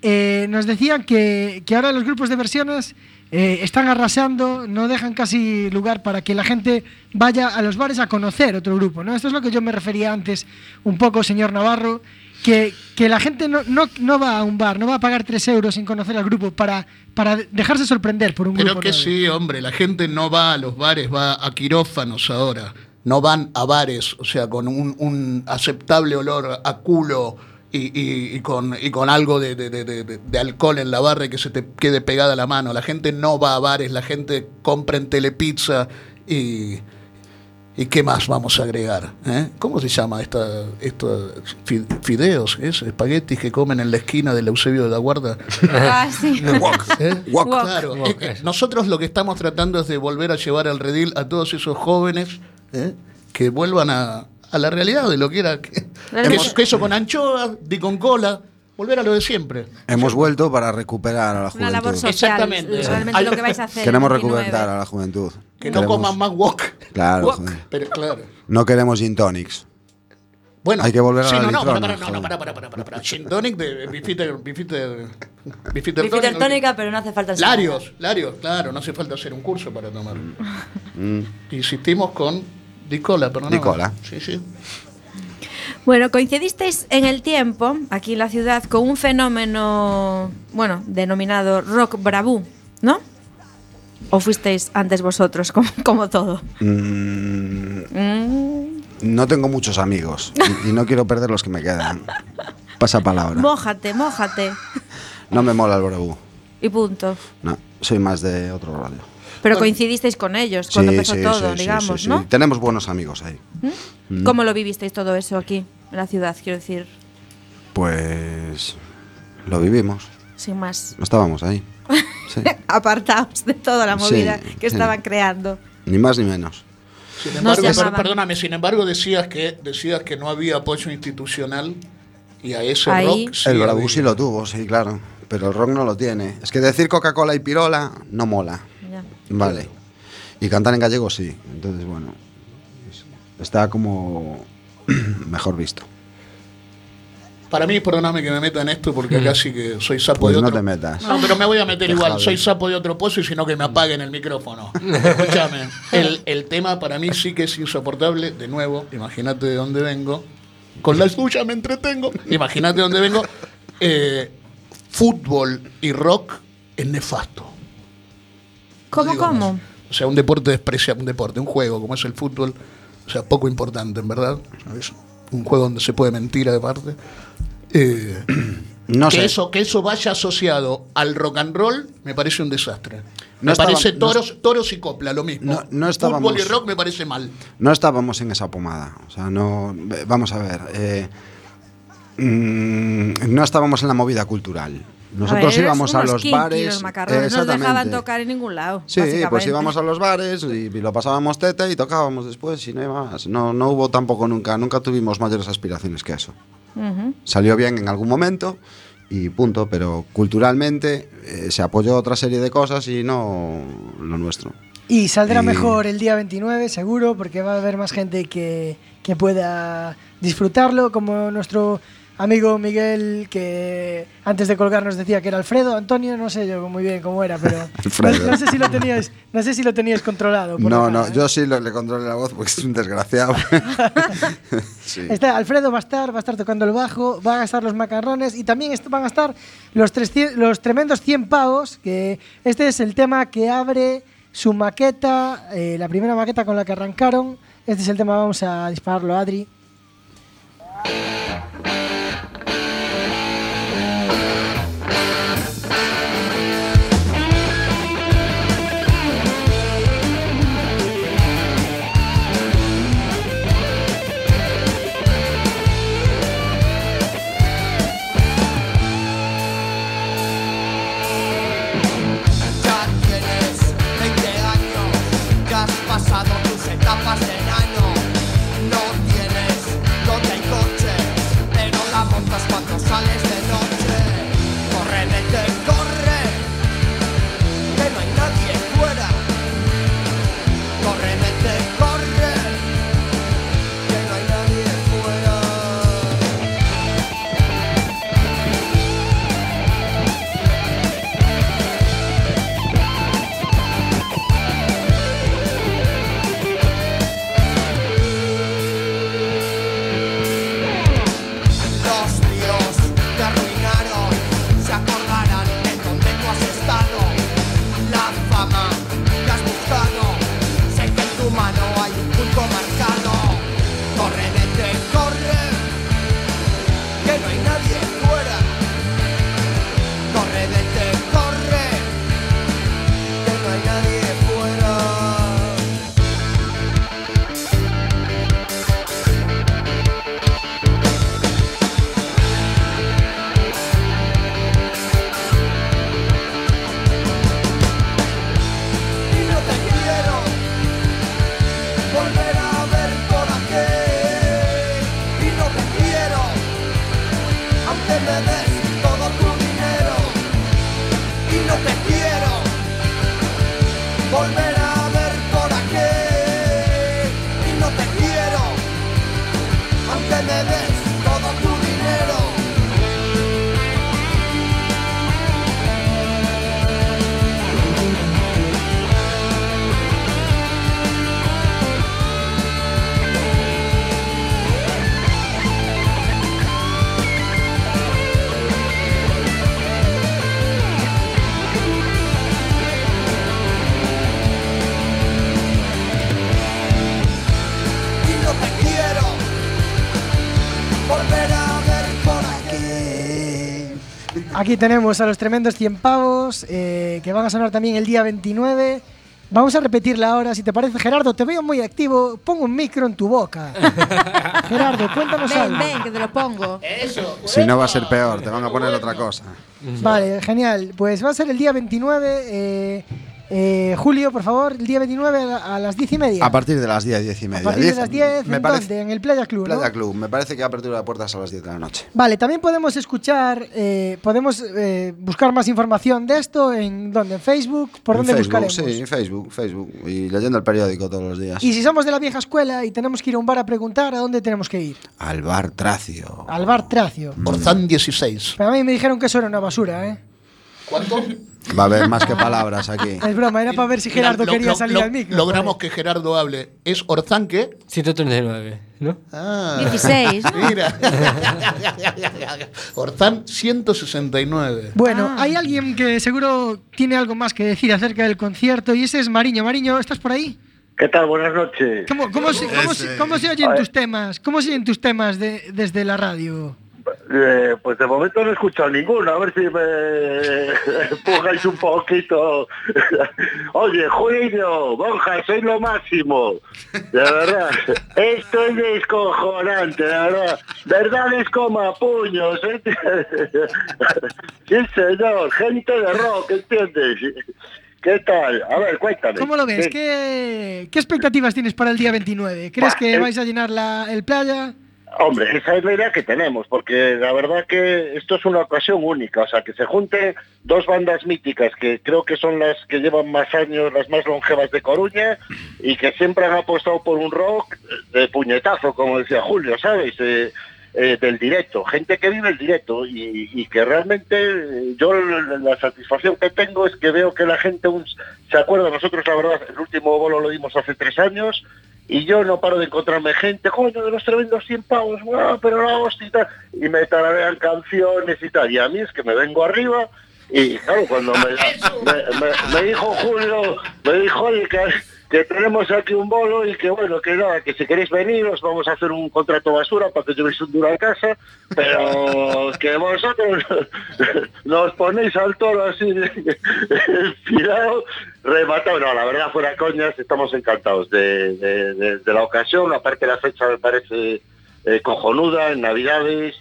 Eh, nos decían que, que ahora los grupos de versiones eh, están arrasando, no dejan casi lugar para que la gente vaya a los bares a conocer otro grupo. ¿no? Esto es lo que yo me refería antes un poco, señor Navarro, que, que la gente no, no, no va a un bar, no va a pagar tres euros sin conocer al grupo para, para dejarse sorprender por un Pero grupo. que nuevo. sí, hombre, la gente no va a los bares, va a quirófanos ahora. No van a bares, o sea, con un, un aceptable olor a culo y, y- y con, y con algo de, de- de- de- de alcohol en la barra y que se te quede pegada la mano. La gente no va a bares, la gente compra en Telepizza y... ¿Y qué más vamos a agregar? eh? ¿Cómo se llama esta, estos fideos? ¿Es? Espaguetis que comen en la esquina del Eusebio de la Guarda. Ah, sí. *laughs* ¿Eh? Claro, nosotros lo que estamos tratando es de volver a llevar al redil a todos esos jóvenes ¿eh? que vuelvan a, a la realidad de lo que era que- queso, queso con anchoa, di con cola, volver a lo de siempre. Hemos vuelto para recuperar a la Una labor juventud. social. Exactamente. Realmente Al- lo que vais a hacer. Queremos el 29. recuperar a la juventud. Que no Queremos- coman más wok. Claro, Wok, pero claro. No queremos gin tonics. Bueno, Hay que volver a sí, la no, no, para, para, no, no, para, para, para, para, para. Gin tonic de bifiter, bifiter, bifiter, Bifiter tonic. tónica, pero no hace falta. Larios, Larios, claro, no hace falta hacer un curso para tomar. Mm. Insistimos con Dicola, perdón. Dicola. Sí, sí. Bueno, coincidisteis en el tiempo, aquí en la ciudad, con un fenómeno, bueno, denominado rock bravú, ¿no? ¿O fuisteis antes vosotros, como, como todo? Mm, Mm, no tengo muchos amigos y, y no quiero perder los que me quedan. Pasa palabra. mójate, mójate. No me mola el Borobú. Y punto. No, soy más de otro radio. Pero coincidisteis con ellos cuando Sí, empezó sí, todo, sí, digamos, sí, sí. ¿no? Tenemos buenos amigos ahí. Mm. ¿Cómo lo vivisteis todo eso aquí, en la ciudad, quiero decir, Pues lo vivimos. sin más? Estábamos ahí. Sí. *laughs* Apartados de toda la Sí, movida que sí. estaban creando. Ni más ni menos. Sin embargo, per- perdóname, sin embargo decías que decías que no había apoyo institucional y a ese Ahí. rock sí el sí lo tuvo, sí, claro. pero el rock no lo tiene. Es que decir Coca-Cola y pirola no mola. Vale. Y cantar en gallego sí. Entonces, bueno, es- está como *clears throat* mejor visto. Para mí, perdóname que me meta en esto porque acá sí que soy sapo Pues de no otro. te metas. No, pero me voy a meter igual. Soy sapo de otro pozo y sino que me apaguen el micrófono. Escúchame. *laughs* El, el tema para mí sí que es insoportable. De nuevo, imagínate de dónde vengo. Con la escucha me entretengo. Imagínate de dónde vengo. Eh, fútbol y rock es nefasto. ¿Cómo, digo cómo? más. O sea, un deporte desprecia un deporte, un juego como es el fútbol, o sea, poco importante, en verdad. ¿sabes? Un juego donde se puede mentir, aparte. Eh, *clears throat* No que, sé. eso, que eso vaya asociado al rock and roll me parece un desastre. No me estaba- parece no toros, toros y copla, lo mismo. No- no estábamos- Fútbol y rock me parece mal. No estábamos en esa pomada. O sea, no. Vamos a ver. eh, mm, no estábamos en la movida cultural. Nosotros A ver, íbamos a los bares. Los no nos dejaban tocar en ningún lado. Sí, pues íbamos a los bares y, y lo pasábamos teta y tocábamos después y no hay más. No, no hubo tampoco nunca, nunca tuvimos mayores aspiraciones que eso. Salió bien en algún momento y punto, pero culturalmente eh, se apoyó otra serie de cosas y no lo nuestro. Y saldrá Y- mejor el día 29, seguro, porque va a haber más gente que, que pueda disfrutarlo, como nuestro amigo Miguel, que antes de colgar nos decía que era Alfredo, Antonio, no sé yo muy bien cómo era, pero. *laughs* No, no sé si lo teníais, no sé si lo teníais controlado. por No, la no, ¿eh? yo sí lo- le controlé la voz porque es un desgraciado. *laughs* Sí. Está, Alfredo va a estar, va a estar tocando el bajo, van a estar los macarrones y también van a estar los, 300 los tremendos 100 pavos, que este es el tema que abre su maqueta, eh, la primera maqueta con la que arrancaron. Este es el tema, vamos a dispararlo, Adri. Aquí. Tenemos a los tremendos 100 pavos, eh, que van a sonar también el día 29. Vamos a repetirla ahora, si te parece, Gerardo, te veo muy activo, pongo un micro en tu boca. *laughs* Gerardo, cuéntanos Ven, algo. ven, que te lo pongo. Eso. Si no va a ser peor, te van a poner otra cosa. Vale, genial. Pues va a ser el día 29. eh, Eh, Julio, por favor, el día 29 a la- a las 10 y media. A partir de las 10, 10 y A media. partir de 10, las 10, me ¿en parece, dónde? En el Playa Club, ¿no? Playa Club. Me parece que apertura de puertas a las 10 de la noche. Vale, también podemos escuchar, eh, podemos eh, buscar más información de esto en dónde, en Facebook, por En dónde Facebook, buscaremos. Sí, en Facebook, Facebook. Y leyendo el periódico todos los días. Y si somos de la vieja escuela y tenemos que ir a un bar a preguntar, ¿a dónde tenemos que ir? Al bar Tracio. Al bar Tracio. Orzán 16. Pero a mí me dijeron que eso era una basura, ¿eh? ¿Cuánto? Va a haber más que palabras aquí. *laughs* Es broma, era para ver si Gerardo lo- quería lo- salir lo- al micro. Logramos que Gerardo hable. ¿Es Orzán qué? 139, ¿no? Ah. 16, ¿no? Mira. *laughs* Orzán 169. Bueno, Ah. hay alguien que seguro tiene algo más que decir acerca del concierto y ese es Mariño. Mariño, ¿estás por ahí? ¿Qué tal? Buenas noches. ¿Cómo, cómo se, cómo se- cómo se oyen tus temas? ¿Cómo se oyen tus temas de- desde la radio? Eh, pues de momento no he escuchado ninguno, a ver si me *laughs* empujáis un poquito. *laughs* Oye, Julio, Bonja, soy lo máximo. De verdad, *laughs* esto es descojonante, de verdad. Verdades como puños. ¿eh? Sí, señor, gente de rock, ¿entiendes? ¿Qué tal? A ver, cuéntame. ¿Cómo lo ves? ¿Qué, qué expectativas tienes para el día 29? ¿Crees que el- vais a llenar la, el playa? Hombre, esa es la idea que tenemos, porque la verdad que esto es una ocasión única, o sea, que se junten dos bandas míticas que creo que son las que llevan más años, las más longevas de Coruña, y que siempre han apostado por un rock de puñetazo, como decía Julio, ¿sabes? Eh, eh, del directo, gente que vive el directo y, que realmente eh, yo la satisfacción que tengo es que veo que la gente se acuerda, nosotros la verdad el último bolo lo dimos hace tres años y yo no paro de encontrarme gente, coño, de los tremendos 100 pavos, pero la hostia y tal, y me tararean canciones y tal, y a mí es que me vengo arriba, y claro, cuando me, *laughs* me, me- me dijo Julio, me dijo, oye, que, que tenemos aquí un bolo y que bueno, que nada, que si queréis venir os vamos a hacer un contrato basura para que llevéis un duro a casa, pero *laughs* que vosotros nos ponéis al toro así enfilado, rematado. No, la verdad, fuera coñas, estamos encantados de, de- de- de la ocasión. Aparte, la fecha me parece eh, cojonuda, en Navidades.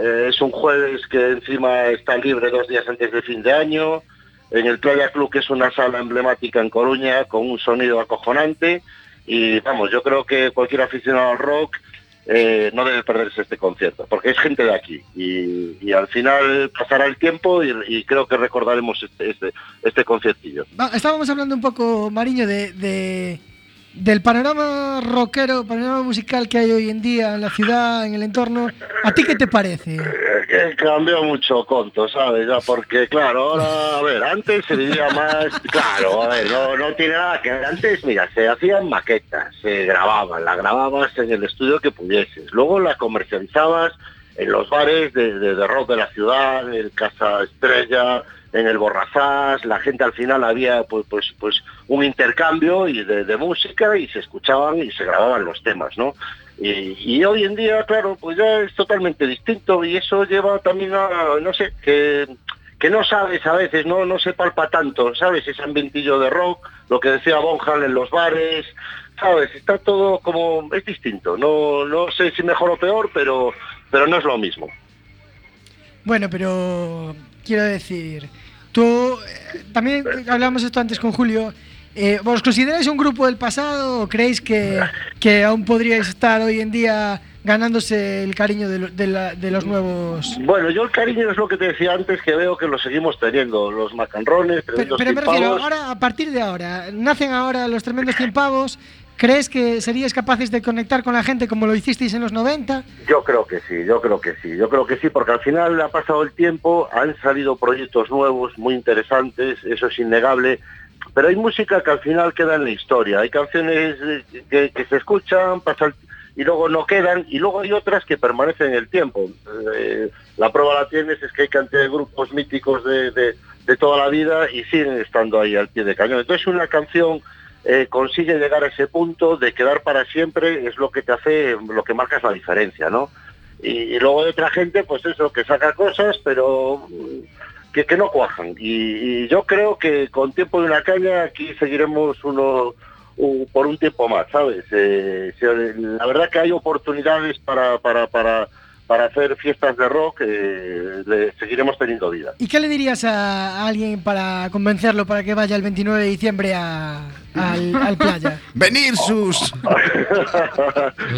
Eh, es un jueves que encima está libre dos días antes de fin de año. En el Playa Club, que es una sala emblemática en Coruña, con un sonido acojonante. Y vamos, yo creo que cualquier aficionado al rock eh, no debe perderse este concierto, porque es gente de aquí. Y, al final pasará el tiempo y, creo que recordaremos este, este, este conciertillo. Estábamos hablando un poco, Mariño, de- del panorama rockero, panorama musical que hay hoy en día en la ciudad, en el entorno. ¿A ti qué te parece? Que cambió mucho conto, ¿sabes? Ya, porque claro, ahora, a ver, antes se vivía más, claro, a ver, no, no tiene nada que ver. Antes, mira, se hacían maquetas, se grababan, la grababas en el estudio que pudieses, luego la comercializabas en los bares de, de- rock de la ciudad, en Casa Estrella, en el Borrazás, la gente al final había pues pues pues un intercambio y de, música y se escuchaban y se grababan los temas, ¿no? Y, y hoy en día, claro, pues ya es totalmente distinto y eso lleva también a, no sé, que, que no sabes a veces, no, no se palpa tanto, ¿sabes? Ese ambientillo de rock, lo que decía Bonham en los bares, ¿sabes? Está todo como, es distinto, no, no sé si mejor o peor, pero, pero no es lo mismo. Bueno, pero quiero decir, tú eh, también hablamos esto antes con Julio. Eh, ¿Vos consideráis un grupo del pasado o creéis que, que aún podríais estar hoy en día ganándose el cariño de, lo- de la- de los nuevos? Bueno, yo el cariño es lo que te decía antes, que veo que lo seguimos teniendo, los macanrones, Pero, tremendos pero me refiero, timpavos. ahora, a partir de ahora, nacen ahora los tremendos cien pavos. ¿Crees que seríais capaces de conectar con la gente como lo hicisteis en los 90? Yo creo que sí, yo creo que sí, yo creo que sí, porque al final ha pasado el tiempo, han salido proyectos nuevos muy interesantes, eso es innegable, pero hay música que al final queda en la historia, hay canciones eh, que, se escuchan, pasa el- y luego no quedan, y luego hay otras que permanecen en el tiempo. Eh, la prueba la tienes, es que hay cantidad de grupos míticos de, de- de toda la vida y siguen estando ahí al pie de cañón. Entonces una canción eh, consigue llegar a ese punto de quedar para siempre es lo que te hace, lo que marca es la diferencia, ¿no? Y, luego hay otra gente, pues eso, que saca cosas, pero mm, que, no cuajan. Y, yo creo que con tiempo de una caña aquí seguiremos uno por un tiempo más, ¿sabes? Eh, la verdad que hay oportunidades para, para, para, para hacer fiestas de rock, eh, le seguiremos teniendo vida. ¿Y qué le dirías a alguien para convencerlo para que vaya el 29 de diciembre a, al, al playa? *laughs* ¡Venir, sus!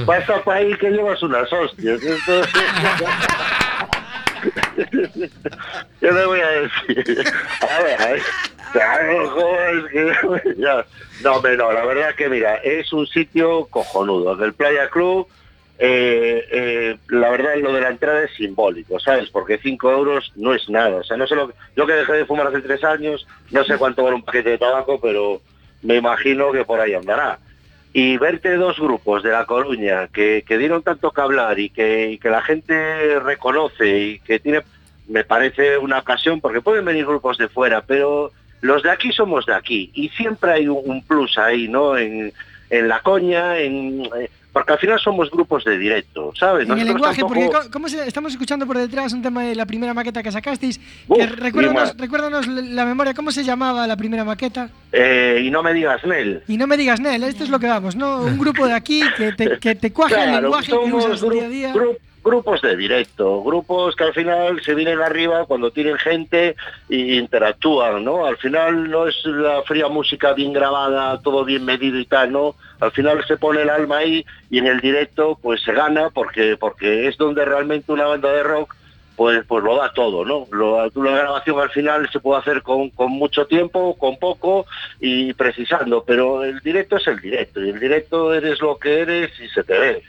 Pasa para ahí que llevas unas hostias. ¿Qué *laughs* le voy a decir? A ver, a ver. Claro, joder, es que *laughs* ya. No, hombre, no, la verdad que mira, es un sitio cojonudo. El Playa Club, eh, eh, la verdad lo de la entrada es simbólico, ¿sabes? Porque 5 euros no es nada. O sea, no sé lo que- yo que dejé de fumar hace tres años, no sé cuánto vale un paquete de tabaco, pero me imagino que por ahí andará y verte dos grupos de La Coruña que, que dieron tanto que hablar y que, que la gente reconoce y que tiene, me parece una ocasión, porque pueden venir grupos de fuera, pero los de aquí somos de aquí y siempre hay un, un plus ahí, ¿no? En, en La Coña, en, eh, porque al final somos grupos de directo, ¿sabes? En el lenguaje, porque tampoco- ¿cómo se- estamos escuchando por detrás un tema de la primera maqueta que sacasteis. Uf, que recuérdanos, recuérdanos la memoria, ¿cómo se llamaba la primera maqueta? eh, y no me digas, Nel. Y no me digas, Nel, esto es lo que vamos, ¿no? Un grupo de aquí que te, que te cuaja el lenguaje que usas día a día. Grupos de directo, grupos que al final se vienen arriba cuando tienen gente e interactúan, ¿no? Al final no es la fría música bien grabada, todo bien medido y tal, ¿no? Al final se pone el alma ahí y en el directo pues se gana porque porque es donde realmente una banda de rock pues pues lo da todo, ¿no? Lo, una grabación al final se puede hacer con, con mucho tiempo, con poco y precisando, pero el directo es el directo y el directo eres lo que eres y se te ve.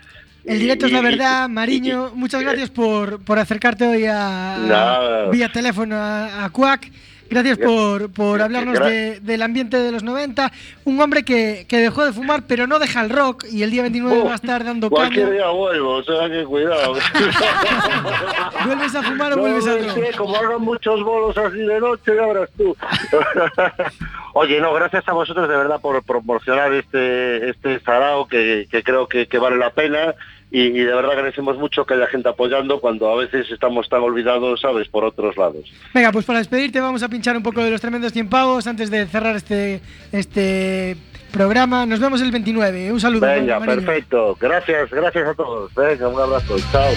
El directo es la verdad, Mariño. Muchas gracias por, por acercarte hoy a, vía teléfono a, a Cuac. Gracias por, por hablarnos de- del ambiente de los 90. Un hombre que, que dejó de fumar, pero no deja el rock. Y el día 29 va a estar dando Cualquier caña. día vuelvo, o sea que cuidado. *laughs* *laughs* ¿Vuelves a fumar o No, vuelves no rock? como hagan muchos bolos así de noche, ya verás tú. *laughs* Oye, no, gracias a vosotros de verdad por proporcionar este este sarao que, que creo que, que vale la pena y, y de verdad agradecemos mucho que haya gente apoyando cuando a veces estamos tan olvidados, ¿sabes?, por otros lados. Venga, pues para despedirte vamos a pinchar un poco de los tremendos 100 pavos antes de cerrar este, este programa. Nos vemos el 29. Un saludo. Venga, perfecto. Gracias, gracias a todos. Venga, un abrazo. Chao.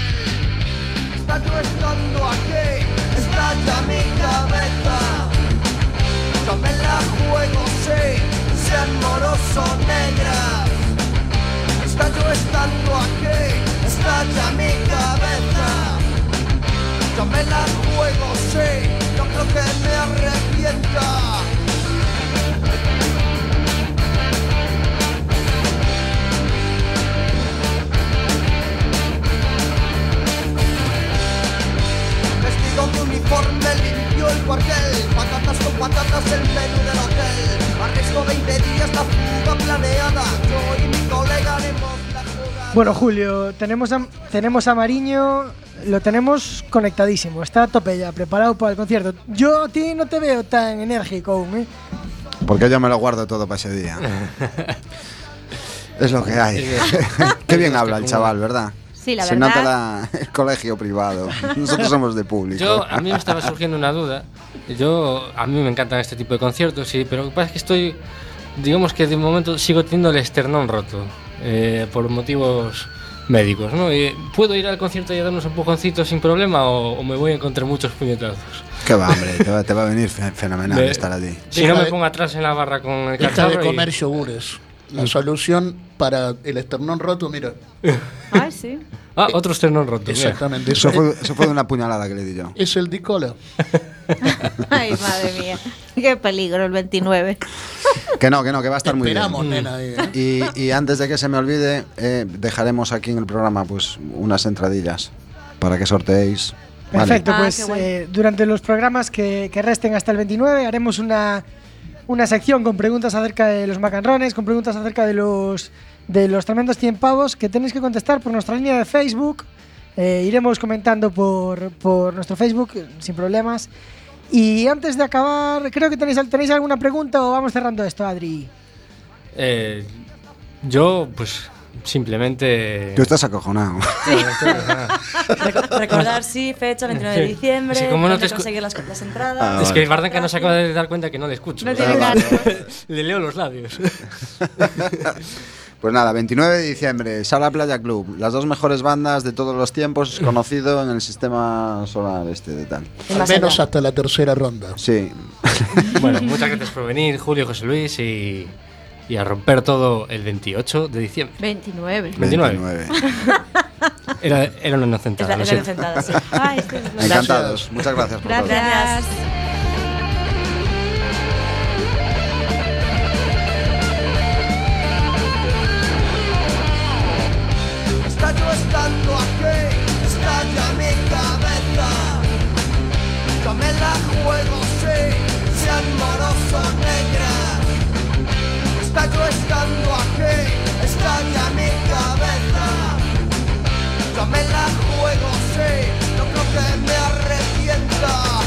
Está yo estando aquí, estalla mi cabeza. Yo me la juego, sí, sean moroso negra. Yo estando aquí, estalla mi cabeza. Yo me la juego, sí, yo creo que me arrepienta. Vestido de uniforme limpió el cuartel Patatas con patatas el menú del hotel Arresto 20 días la fuga planeada Yo y mi colega haremos la jugada Bueno, Julio, tenemos a, tenemos a Mariño, lo tenemos conectadísimo, está a tope ya, preparado para el concierto. Yo a ti no te veo tan enérgico aún, ¿eh? Porque yo me lo guardo todo para ese día. *laughs* es lo que hay. *laughs* Qué bien habla el chaval, ¿verdad? Sí, la Se verdad. nota la- el colegio privado. *laughs* Nosotros somos de público. Yo, a mí me estaba surgiendo una duda. Yo, a mí me encantan este tipo de conciertos, sí, pero lo que pasa es que estoy, digamos que de momento sigo teniendo el esternón roto, eh, por motivos médicos, ¿no? Y, ¿Puedo ir al concierto y a darnos un empujoncito sin problema o, o me voy a encontrar muchos puñetazos? Qué va, hombre, te va, te va a venir fe- *laughs* fenomenal Me- estar allí. Si no me pongo atrás en la barra con el Deja cacharro de y- comer yogures. La solución para el esternón roto, mira. Ay, sí. *laughs* Ah, otro esternón roto. mira. Exactamente. Eso Es, fue, eso fue de una puñalada que le di yo. *laughs* es el dicola. *laughs* Ay, madre mía. Qué peligro el 29. Que no, que no, que va a estar muy bien. Esperamos, nena. ¿eh? Y, y antes de que se me olvide, eh, dejaremos aquí en el programa pues unas entradillas para que sorteéis. Perfecto, Ah, pues eh, durante los programas que, que resten hasta el 29 haremos una, una sección con preguntas acerca de los macanrones, con preguntas acerca de los, de los tremendos 100 pavos que tenéis que contestar por nuestra línea de Facebook. Eh, iremos comentando por, por nuestro Facebook sin problemas. Y antes de acabar, creo que tenéis, tenéis alguna pregunta o vamos cerrando esto, Adri. Eh, yo, pues, simplemente... Tú estás acojonado. Reco- recordar, sí, fecha 29 de Sí. diciembre. Sí, como no te escu- conseguir las, las entradas. Ah, Es que Bardanca no se acaba de dar cuenta que no le escucho. No tiene vale. ganas. *laughs* le leo los labios. *laughs* Pues nada, 29 de diciembre, Sala Playa Club, las dos mejores bandas de todos los tiempos, conocido en el sistema solar este de tal. Al menos hasta la tercera ronda. Sí. Bueno, muchas gracias por venir, Julio, José Luis, y, y a romper todo el 28 de diciembre. 29. 29. Era, era una inocentada. Era, era inocentada, sí. ah, Encantados. Muchas gracias. Por gracias. Todo. estando aquí, estalla mi cabeza. Yo me la juego, sí, sean malos o está estando aquí, estalla mi cabeza. Yo me la juego, sí, no creo que me arrepienta.